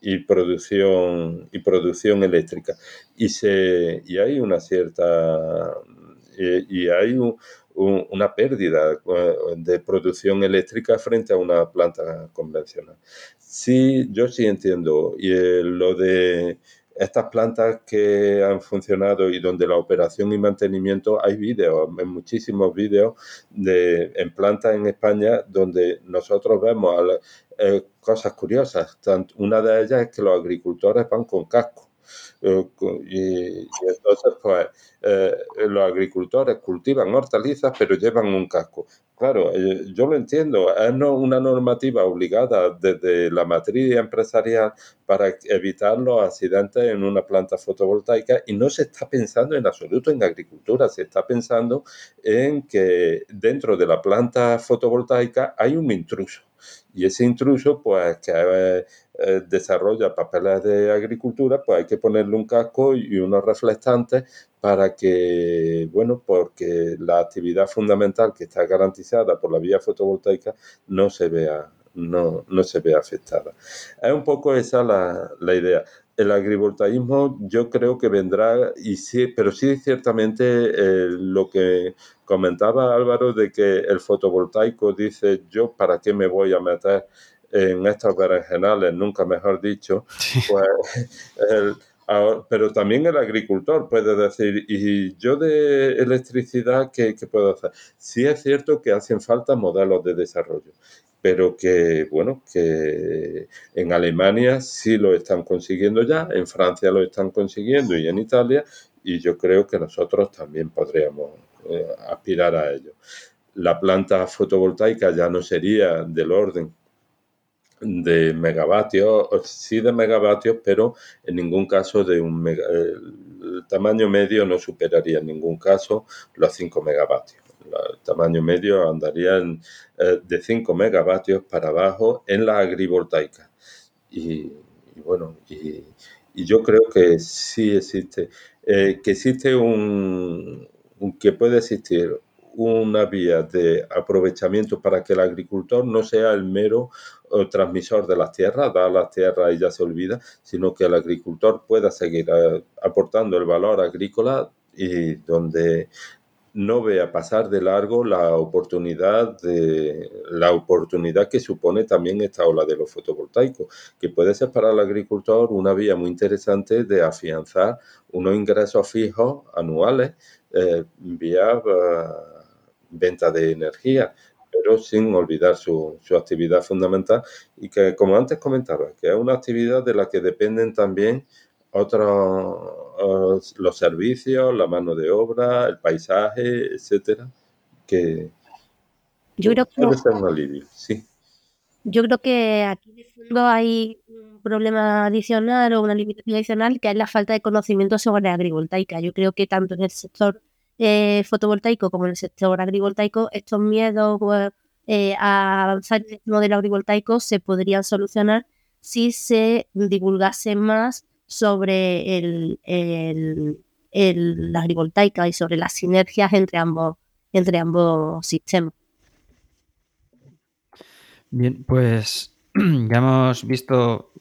y producción y producción eléctrica y se y hay una cierta y, hay una pérdida eh, de producción eléctrica frente a una planta convencional. Sí, yo sí entiendo y eh, lo de estas plantas que han funcionado y donde la operación y mantenimiento, hay vídeos, muchísimos vídeos de, en plantas en España donde nosotros vemos eh, cosas curiosas. Una de ellas es que los agricultores van con casco. Eh, y, entonces, pues, eh, los agricultores cultivan hortalizas, pero llevan un casco. Claro, yo lo entiendo, es una normativa obligada desde la matriz empresarial para evitar los accidentes en una planta fotovoltaica y no se está pensando en absoluto en agricultura, se está pensando en que dentro de la planta fotovoltaica hay un intruso y ese intruso, pues, que eh, eh, desarrolla papeles de agricultura, pues hay que ponerle un casco y unos reflectantes para que, bueno, porque la actividad fundamental que está garantizada por la vía fotovoltaica no se vea, no, no se vea afectada. Es un poco esa la, la idea el agrivoltaísmo yo creo que vendrá, y sí, pero sí ciertamente eh, lo que comentaba Álvaro de que el fotovoltaico dice yo para qué me voy a meter en estas berenjenales, nunca mejor dicho, pues pero también el agricultor puede decir, ¿y yo de electricidad qué, qué, puedo hacer? Sí es cierto que hacen falta modelos de desarrollo pero que, bueno, que en Alemania sí lo están consiguiendo ya, en Francia lo están consiguiendo y en Italia, y yo creo que nosotros también podríamos eh, aspirar a ello. La planta fotovoltaica ya no sería del orden de megavatios, sí de megavatios, pero en ningún caso de un el tamaño medio no superaría en ningún caso los 5 megavatios el tamaño medio andaría eh, de 5 megavatios para abajo en la agrivoltaica. Y, bueno, y, yo creo que sí existe, eh, que existe un, que puede existir una vía de aprovechamiento para que el agricultor no sea el mero eh, transmisor de las tierras, da las tierras y ya se olvida, sino que el agricultor pueda seguir aportando el valor agrícola y donde no vea pasar de largo la oportunidad de la oportunidad que supone también esta ola de los fotovoltaicos, que puede ser para el agricultor una vía muy interesante de afianzar unos ingresos fijos anuales eh, vía eh, venta de energía, pero sin olvidar su, su, actividad fundamental y que, como antes comentaba, que es una actividad de la que dependen también otros los servicios, la mano de obra, el paisaje, etcétera, que yo creo que puede ser un alivio, sí. Yo creo que aquí de fondo hay un problema adicional o una limitación adicional que es la falta de conocimiento sobre agrivoltaica. Yo creo que tanto en el sector eh, fotovoltaico como en el sector agrivoltaico estos miedos eh, a avanzar en el modelo agrivoltaico se podrían solucionar si se divulgase más sobre el, la agrivoltaica y sobre las sinergias entre ambos, entre ambos sistemas. Bien, pues ya hemos visto,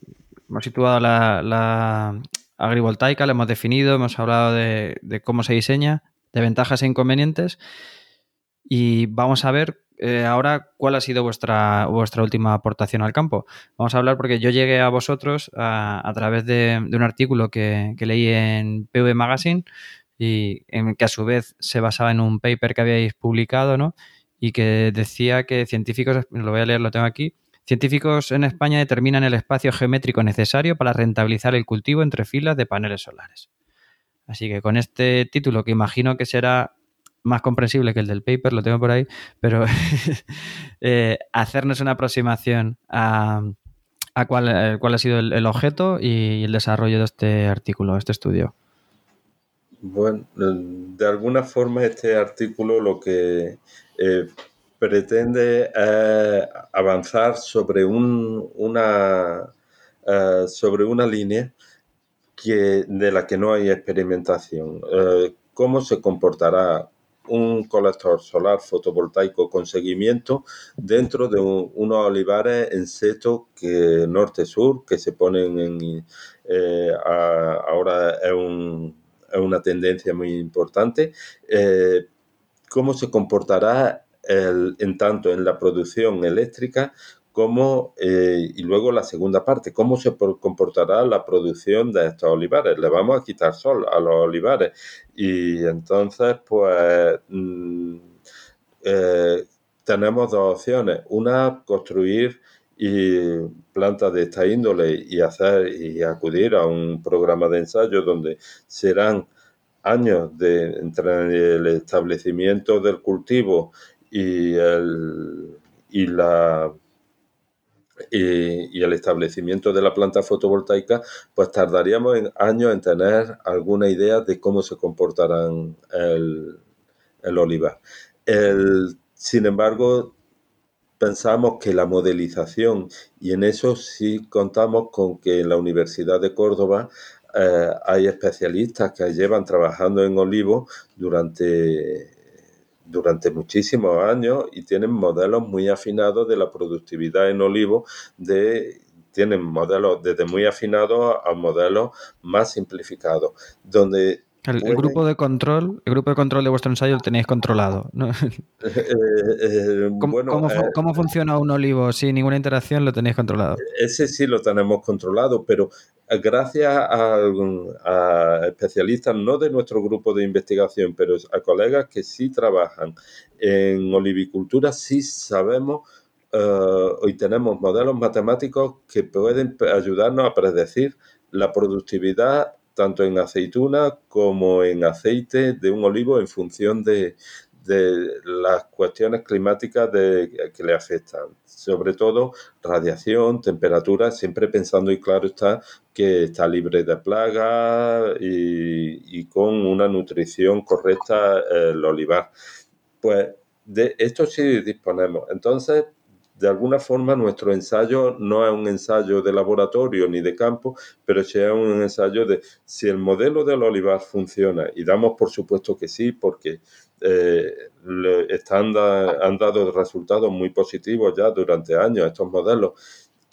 hemos situado la, agrivoltaica, la hemos definido, hemos hablado de, cómo se diseña, de ventajas e inconvenientes y vamos a ver eh, ahora, ¿cuál ha sido vuestra, vuestra última aportación al campo? Vamos a hablar porque yo llegué a vosotros a, través de, un artículo que, leí en PV Magazine y en que a su vez se basaba en un paper que habíais publicado, ¿no? Y que decía que científicos, lo voy a leer, lo tengo aquí, científicos en España determinan el espacio geométrico necesario para rentabilizar el cultivo entre filas de paneles solares. Así que con este título, que imagino que será más comprensible que el del paper, lo tengo por ahí, pero eh, hacernos una aproximación a, cuál, eh, cuál, ha sido el, objeto y el desarrollo de este artículo, este estudio. Bueno, de alguna forma este artículo lo que eh, pretende avanzar sobre, un, una, sobre una línea de la que no hay experimentación. Eh, ¿Cómo se comportará un colector solar fotovoltaico con seguimiento dentro de unos olivares en seto que norte-sur que se ponen en eh, ahora es, una tendencia muy importante eh, cómo se comportará en tanto en la producción eléctrica cómo, eh, y luego la segunda parte, cómo se comportará la producción de estos olivares. Le vamos a quitar sol a los olivares y entonces, pues, mm, eh, tenemos dos opciones. Una, construir y plantas de esta índole y hacer y acudir a un programa de ensayo donde serán años de entre el establecimiento del cultivo y el y la y, el establecimiento de la planta fotovoltaica, pues tardaríamos en años en tener alguna idea de cómo se comportarán el, el olivar. sin embargo, pensamos que la modelización, y en eso sí contamos con que en la Universidad de Córdoba eh, hay especialistas que llevan trabajando en olivo durante durante muchísimos años y tienen modelos muy afinados de la productividad en olivo de tienen modelos desde muy afinados a modelos más simplificados donde el, grupo de control, el grupo de control de vuestro ensayo lo tenéis controlado. Eh, eh, ¿Cómo, eh, ¿cómo, funciona un olivo sin ninguna interacción? Lo tenéis controlado. Ese sí lo tenemos controlado, pero gracias a, especialistas, no de nuestro grupo de investigación, pero a colegas que sí trabajan en olivicultura, sí sabemos hoy tenemos modelos matemáticos que pueden ayudarnos a predecir la productividad tanto en aceituna como en aceite de un olivo en función de, las cuestiones climáticas de, que le afectan. Sobre todo radiación, temperatura, siempre pensando y claro está que está libre de plagas y, y con una nutrición correcta el olivar. Pues de esto sí disponemos. Entonces, de alguna forma nuestro ensayo no es un ensayo de laboratorio ni de campo, pero sí es un ensayo de si el modelo del olivar funciona, y damos por supuesto que sí, porque eh, están, han dado resultados muy positivos ya durante años estos modelos,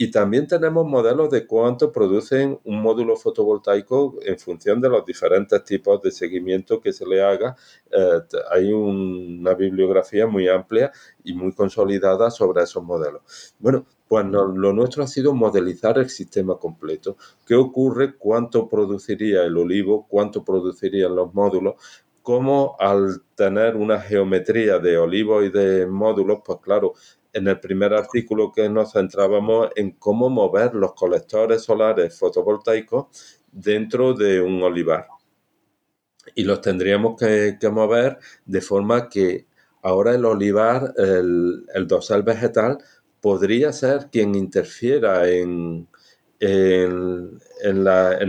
y también tenemos modelos de cuánto producen un módulo fotovoltaico en función de los diferentes tipos de seguimiento que se le haga. Eh, hay una bibliografía muy amplia y muy consolidada sobre esos modelos. Bueno, pues lo nuestro ha sido modelizar el sistema completo. ¿Qué ocurre? ¿Cuánto produciría el olivo? ¿Cuánto producirían los módulos? cómo al tener una geometría de olivos y de módulos, pues claro, en el primer artículo que nos centrábamos en cómo mover los colectores solares fotovoltaicos dentro de un olivar. Y los tendríamos que, mover de forma que ahora el olivar, el, el dosel vegetal, podría ser quien interfiera en, en,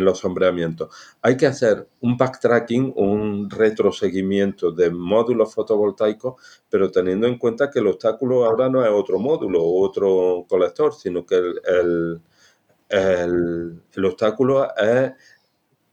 los sombreamientos. Hay que hacer un backtracking, un retroseguimiento de módulos fotovoltaicos, pero teniendo en cuenta que el obstáculo ahora no es otro módulo o otro colector, sino que el, el, obstáculo es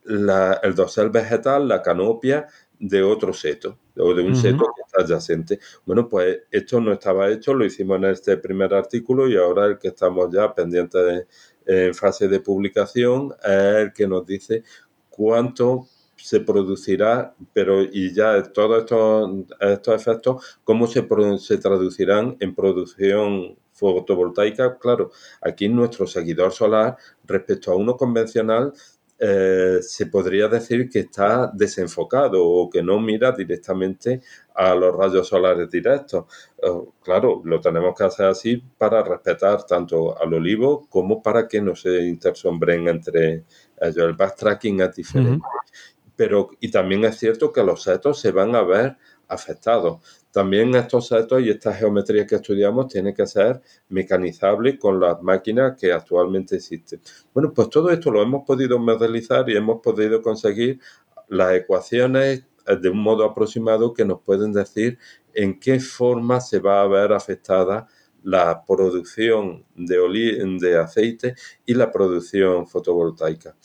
el dosel vegetal, la canopia de otro seto o de un seto que está adyacente. Bueno, pues esto no estaba hecho, lo hicimos en este primer artículo y ahora el que estamos ya pendientes de en fase de publicación es el que nos dice cuánto se producirá, pero y ya todos estos, estos efectos, cómo se, se traducirán en producción fotovoltaica. Claro, aquí nuestro seguidor solar, respecto a uno convencional, eh, se podría decir que está desenfocado o que no mira directamente a los rayos solares directos. Eh, claro, lo tenemos que hacer así para respetar tanto al olivo como para que no se intersombren entre ellos. El backtracking es diferente. Pero, y también es cierto que los setos se van a ver afectados. También estos setos y estas geometrías que estudiamos tienen que ser mecanizables con las máquinas que actualmente existen. Bueno, pues todo esto lo hemos podido modelizar y hemos podido conseguir las ecuaciones de un modo aproximado que nos pueden decir en qué forma se va a ver afectada la producción de, de aceite y la producción fotovoltaica.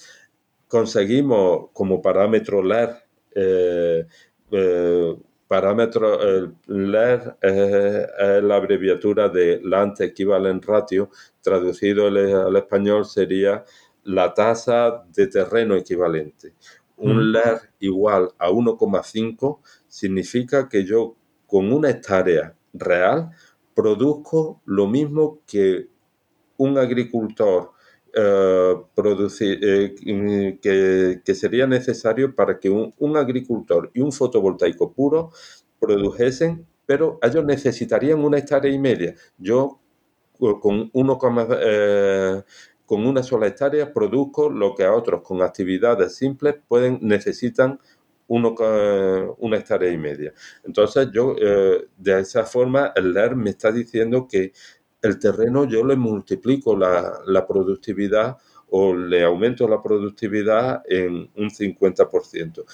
conseguimos como parámetro LER, eh, eh, parámetro LER es, la abreviatura de Land Equivalent Ratio, traducido al español sería la tasa de terreno equivalente. Un LER igual a 1,5 significa que yo con una hectárea real produzco lo mismo que un agricultor eh, producir, eh, que, sería necesario para que un, agricultor y un fotovoltaico puro produjesen, pero ellos necesitarían una hectárea y media. Yo con, uno, eh, una sola hectárea produzco lo que a otros con actividades simples pueden necesitan uno, una hectárea y media. Entonces yo de esa forma el LER me está diciendo que el terreno yo le multiplico la, productividad o le aumento la productividad en un 50%.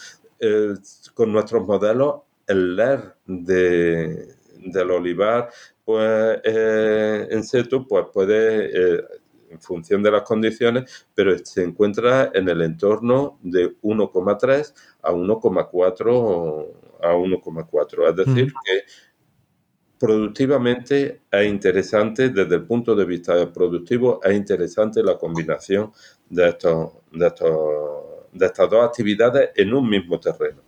con nuestros modelos, el LER de, del olivar pues, eh, en seto pues puede, eh, en función de las condiciones, pero se encuentra en el entorno de 1,3 a 1,4 a 1,4. Es decir, que productivamente es interesante, desde el punto de vista productivo, es interesante la combinación de, estos, de, de estas dos actividades en un mismo terreno.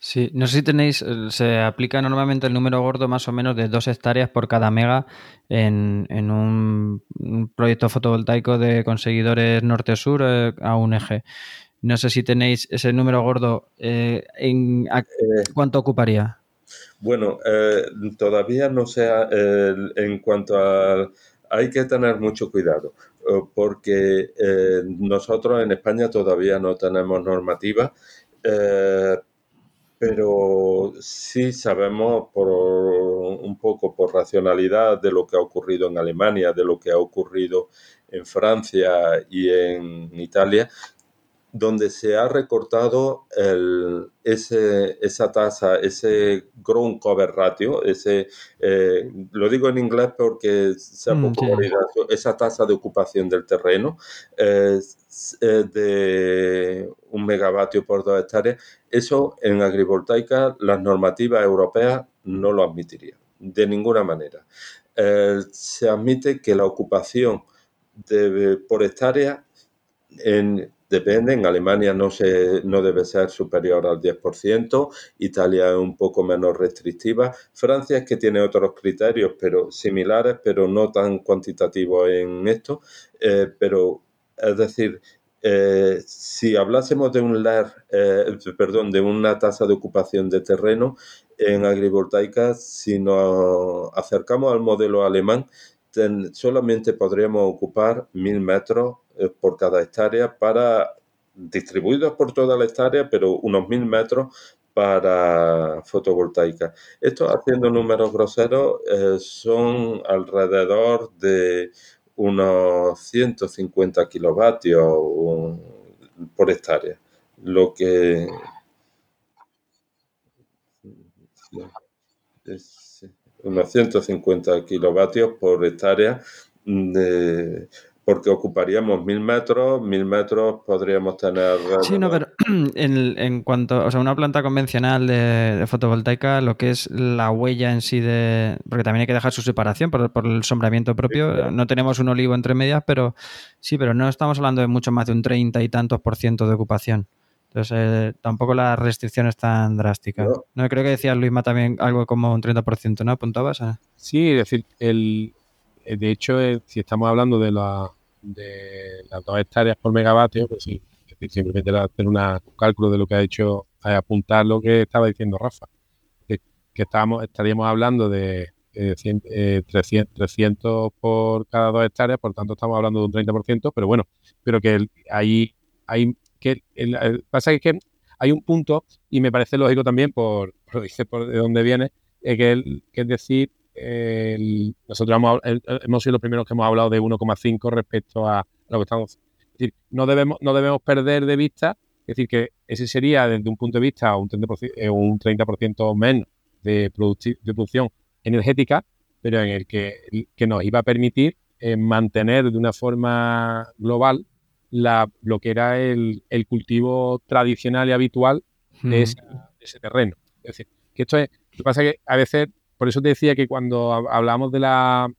Sí, no sé si tenéis, eh, se aplica normalmente el número gordo más o menos de dos hectáreas por cada mega en, un, proyecto fotovoltaico de conseguidores norte-sur eh, a un eje. No sé si tenéis ese número gordo, eh, en, ¿cuánto ocuparía? Bueno, eh, todavía no sé, en cuanto a... Hay que tener mucho cuidado eh, porque eh, nosotros en España todavía no tenemos normativa, pero sí sabemos por un poco por racionalidad de lo que ha ocurrido en Alemania, de lo que ha ocurrido en Francia y en Italia, donde se ha recortado el, ese, esa tasa, ese ground cover ratio, ese, eh, lo digo en inglés porque se ha mm, popularizado, esa tasa de ocupación del terreno de un megavatio por dos hectáreas. Eso en agrivoltaica las normativas europeas no lo admitirían, de ninguna manera. Eh, se admite que la ocupación de, por hectárea en Depende, en Alemania no, se, no debe ser superior al 10%, Italia es un poco menos restrictiva, Francia es que tiene otros criterios pero similares, pero no tan cuantitativos en esto, eh, pero es decir, eh, si hablásemos de un LER, eh, perdón, de una tasa de ocupación de terreno en agrivoltaica, si nos acercamos al modelo alemán, solamente podríamos ocupar mil metros por cada hectárea para distribuidos por toda la hectárea, pero unos mil metros para fotovoltaica. Esto, haciendo números groseros, eh, son alrededor de unos 150 kilovatios por hectárea, lo que unos 150 kilovatios por hectárea de, porque ocuparíamos mil metros, mil metros podríamos tener... Sí, no, pero en, cuanto, o sea, una planta convencional de, fotovoltaica, lo que es la huella en sí de... Porque también hay que dejar su separación por, el sombramiento propio, no tenemos un olivo entre medias, pero sí, pero no estamos hablando de mucho más de un 30 y tantos por ciento de ocupación. Entonces, eh, tampoco la restricción es tan drástica. No. creo que decía Luisma también algo como un 30%, ¿no? ¿Apuntabas? Sí, es decir, el, de hecho, eh, si estamos hablando de la de las dos hectáreas por megavatio, pues sí, simplemente hacer un cálculo de lo que ha hecho, apuntar lo que estaba diciendo Rafa, que, estábamos, estaríamos hablando de 300, eh, por cada dos hectáreas, por tanto estamos hablando de un 30%, pero bueno, pero que ahí hay, que el, pasa que, que hay un punto, y me parece lógico también por, por de dónde viene, eh, que, que es decir, nosotros hemos, sido los primeros que hemos hablado de 1,5 respecto a lo que estamos. Es decir, no debemos, no debemos perder de vista, es decir, que ese sería desde un punto de vista un 30%, eh, un 30 menos de, de, producción energética, pero en el que, que nos iba a permitir eh, mantener de una forma global la, lo que era el, cultivo tradicional y habitual de, ese, terreno. Es decir, que esto es, lo que pasa es que a veces, por eso te decía que cuando hablamos de la,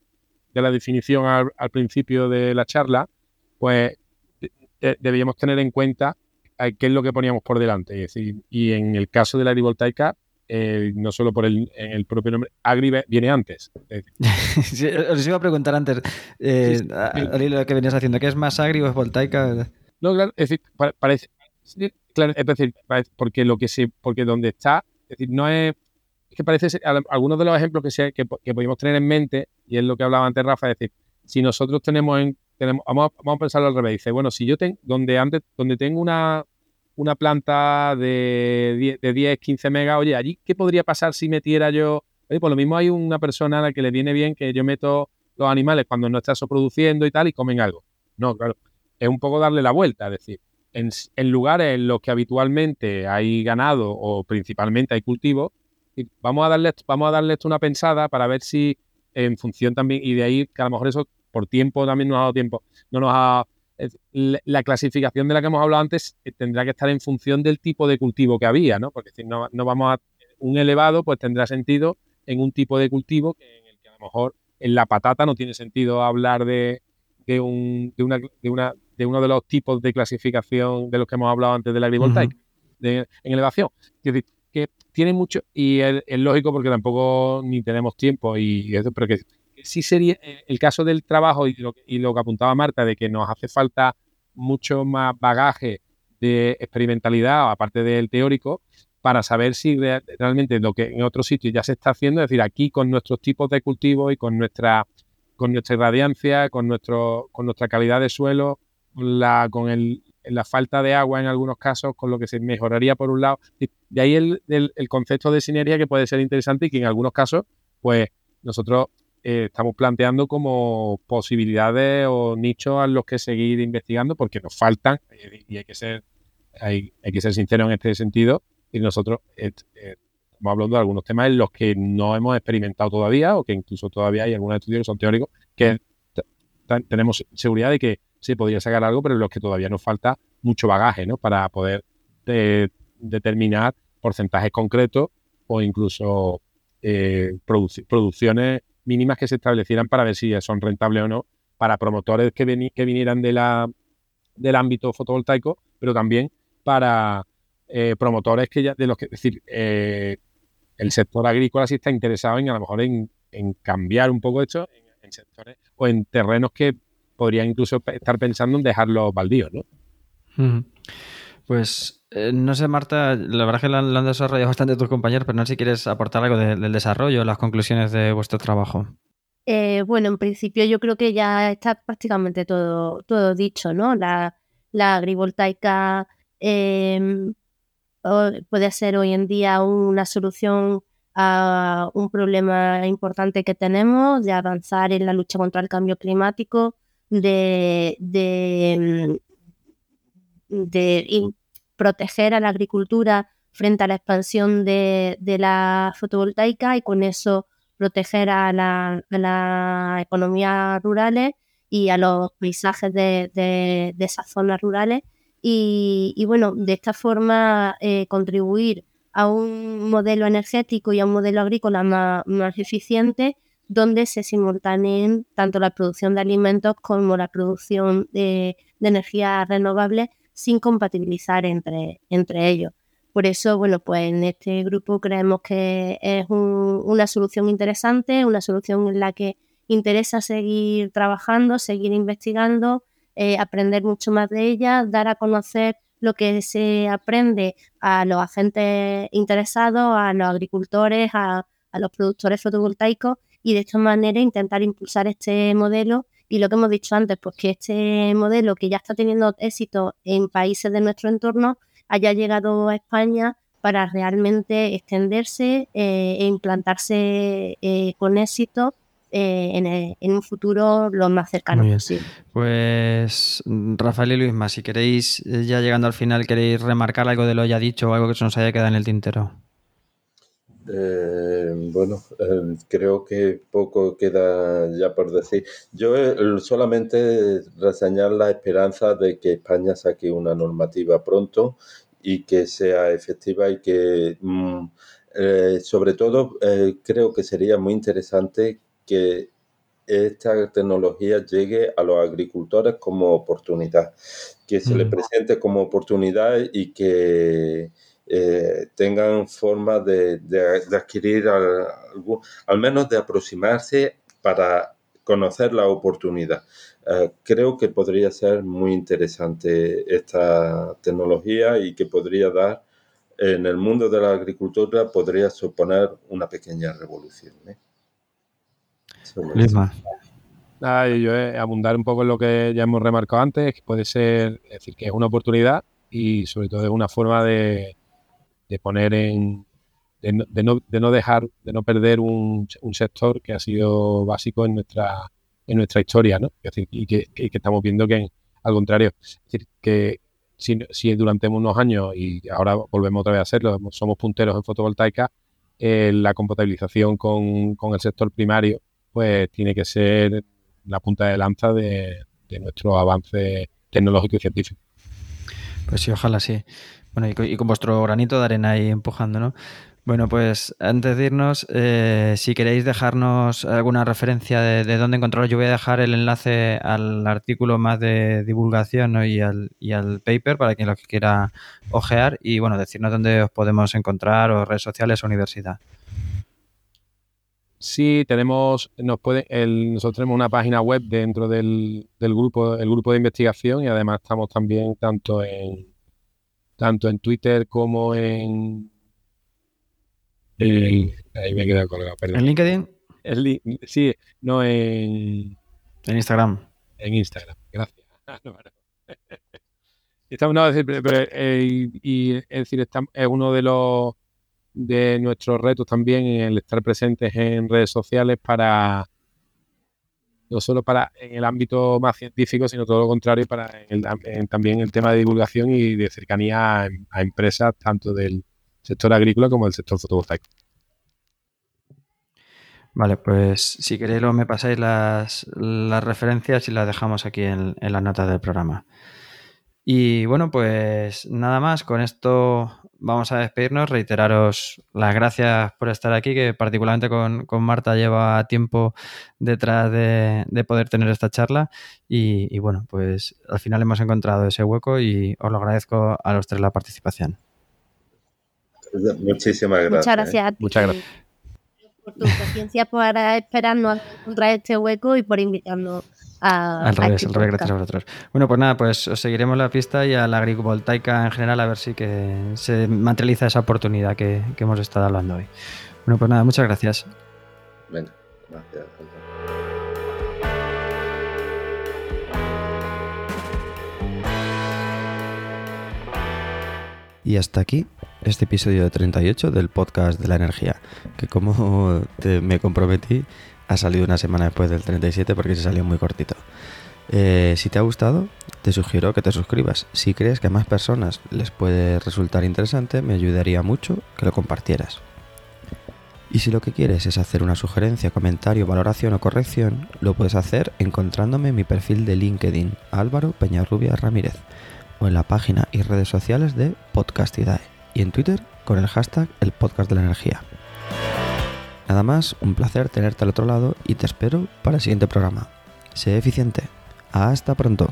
de la definición al, principio de la charla, pues debíamos tener en cuenta eh, qué es lo que poníamos por delante. Es decir, y en el caso de la agrivoltaica, eh, no solo por el, el, propio nombre, agri viene antes. os iba a preguntar antes, eh, lo que venías haciendo, ¿qué es más agri o es voltaica? No, claro, es decir, parece, claro, es decir, porque lo que se, porque donde está, es decir, no es que parece algunos de los ejemplos que, se, que, podemos tener en mente, y es lo que hablaba antes Rafa, es decir, si nosotros tenemos en, tenemos, vamos, vamos a pensarlo al revés, dice, bueno, si yo tengo, donde antes, donde tengo una, una planta de 10, de 10, 15 megas, oye, allí, ¿qué podría pasar si metiera yo? Pues lo mismo hay una persona a la que le viene bien que yo meto los animales cuando no está produciendo y tal y comen algo. No, claro, es un poco darle la vuelta, es decir, en, lugares en los que habitualmente hay ganado o principalmente hay cultivo, vamos a darle, vamos a darle esto una pensada para ver si en función también, y de ahí que a lo mejor eso por tiempo también nos ha dado tiempo, no nos ha la clasificación de la que hemos hablado antes eh, tendrá que estar en función del tipo de cultivo que había, ¿no? Porque si no, no vamos a un elevado, pues tendrá sentido en un tipo de cultivo que en el que a lo mejor en la patata no tiene sentido hablar de, de, un, de, una, de, una, de uno de los tipos de clasificación de los que hemos hablado antes de la agrivoltaica, en elevación. Es decir, que tiene mucho, y es, lógico porque tampoco ni tenemos tiempo, y eso, pero que sí sería eh, el caso del trabajo y lo, y lo que apuntaba Marta, de que nos hace falta mucho más bagaje de experimentalidad, aparte del teórico, para saber si realmente lo que en otros sitios ya se está haciendo, es decir, aquí con nuestros tipos de cultivo y con nuestra con nuestra irradiancia, con nuestro con nuestra calidad de suelo, la, con el, la falta de agua en algunos casos, con lo que se mejoraría por un lado. De ahí el, el concepto de sinergia que puede ser interesante y que en algunos casos, pues nosotros eh, estamos planteando como posibilidades o nichos a los que seguir investigando porque nos faltan eh, y hay que ser hay, que ser sincero en este sentido y nosotros eh, estamos hablando de algunos temas en los que no hemos experimentado todavía o que incluso todavía hay algunos estudios que son teóricos que tenemos seguridad de que se podría sacar algo pero en los que todavía nos falta mucho bagaje ¿no? para poder determinar porcentajes concretos o incluso producciones mínimas que se establecieran para ver si son rentables o no para promotores que, que vinieran de la, del ámbito fotovoltaico, pero también para eh, promotores que ya, de los que, es decir, eh, el sector agrícola sí está interesado en a lo mejor en, cambiar un poco esto en, sectores o en terrenos que podrían incluso estar pensando en dejarlos baldíos, ¿no? Pues eh, no sé, Marta, la verdad es que lo han, desarrollado bastante tus compañeros, pero no sé si quieres aportar algo del desarrollo, las conclusiones de vuestro trabajo. Eh, bueno, en principio yo creo que ya está prácticamente todo, todo dicho, ¿no? La, la agrivoltaica em, puede ser hoy en día una solución a un problema importante que tenemos de avanzar en la lucha contra el cambio climático, de, de, de proteger a la agricultura frente a la expansión de, la fotovoltaica y con eso proteger a la, a economías rurales y a los paisajes de, esas zonas rurales. Y, bueno, de esta forma eh, contribuir a un modelo energético y a un modelo agrícola más, eficiente donde se simultaneen tanto la producción de alimentos como la producción de, de energías renovables sin compatibilizar entre, entre ellos. Por eso, bueno, pues en este grupo creemos que es una solución interesante, una solución en la que interesa seguir trabajando, seguir investigando, eh, aprender mucho más de ella, dar a conocer lo que se aprende a los agentes interesados, a los agricultores, a, a los productores fotovoltaicos y de esta manera intentar impulsar este modelo y lo que hemos dicho antes, pues que este modelo que ya está teniendo éxito en países de nuestro entorno haya llegado a España para realmente extenderse eh, e implantarse eh, con éxito eh, en, un futuro lo más cercano posible. Pues Rafael y Luisma, si queréis, ya llegando al final, queréis remarcar algo de lo ya dicho o algo que se nos haya quedado en el tintero. Eh, bueno, eh, creo que poco queda ya por decir. Yo eh, solamente reseñar la esperanza de que España saque una normativa pronto y que sea efectiva y que, mm, sobre todo, creo que sería muy interesante que esta tecnología llegue a los agricultores como oportunidad, que se le mm. presente como oportunidad y que eh, tengan forma de, adquirir al, menos de aproximarse para conocer la oportunidad. Eh, creo que podría ser muy interesante esta tecnología y que podría dar en el mundo de la agricultura podría suponer una pequeña revolución. ¿eh? yo abundar un poco en lo que ya hemos remarcado antes, que puede ser, es decir, que es una oportunidad y sobre todo es una forma de, de poner en, de no, de no, dejar, de no perder un, un, sector que ha sido básico en nuestra, en nuestra historia, ¿no? y, que, estamos viendo que, al contrario, es decir, que si, si, durante unos años, y ahora volvemos otra vez a hacerlo, somos punteros en fotovoltaica, eh, la compatibilización con, con, el sector primario, pues tiene que ser la punta de lanza de, de nuestro avance tecnológico y científico. Pues sí, ojalá sí. Bueno, y con, vuestro granito de arena ahí empujando, ¿no? Bueno, pues antes de irnos, eh, si queréis dejarnos alguna referencia de, dónde encontrarlo, yo voy a dejar el enlace al artículo más de divulgación y, al, y al paper para quien lo quiera ojear y bueno, decirnos dónde os podemos encontrar o redes sociales o universidad. Sí, tenemos, nos puede, el, nosotros tenemos una página web dentro del, del grupo, el grupo de investigación y además estamos también tanto en tanto en Twitter como en... ahí me he quedado colgado, perdón. ¿En LinkedIn? sí, no en... En Instagram. En Instagram, gracias. Estamos, no, pero, eh, y, es decir, es uno de los de nuestros retos también el estar presentes en redes sociales para no solo para en el ámbito más científico, sino todo lo contrario para también el tema de divulgación y de cercanía a, empresas tanto del sector agrícola como del sector fotovoltaico. Vale, pues si queréis me pasáis las, referencias y las dejamos aquí en, en las notas del programa. Y bueno, pues nada más, con esto vamos a despedirnos, reiteraros las gracias por estar aquí, que particularmente con, Marta lleva tiempo detrás de, poder tener esta charla y, bueno, pues al final hemos encontrado ese hueco y os lo agradezco a los tres la participación. Muchísimas gracias. Muchas gracias a ti. Muchas gracias. Por tu paciencia para esperarnos a encontrar este hueco y por invitarnos al revés, al revés, gracias a vosotros. Bueno, pues nada, pues os seguiremos la pista y a la agrivoltaica en general a ver si que se materializa esa oportunidad que, hemos estado hablando hoy. Bueno, pues nada, muchas gracias. Venga, gracias. Y hasta aquí este episodio 38 del podcast de la energía, que como me comprometí, ha salido una semana después del 37 porque se salió muy cortito. Eh, si te ha gustado, te sugiero que te suscribas. Si crees que a más personas les puede resultar interesante, me ayudaría mucho que lo compartieras. Y si lo que quieres es hacer una sugerencia, comentario, valoración o corrección, lo puedes hacer encontrándome en mi perfil de LinkedIn, Álvaro Peñarrubia Ramírez, o en la página y redes sociales de Podcastidae, y en Twitter con el hashtag El Podcast de la Energía. Nada más, un placer tenerte al otro lado y te espero para el siguiente programa. Sé eficiente. Hasta pronto.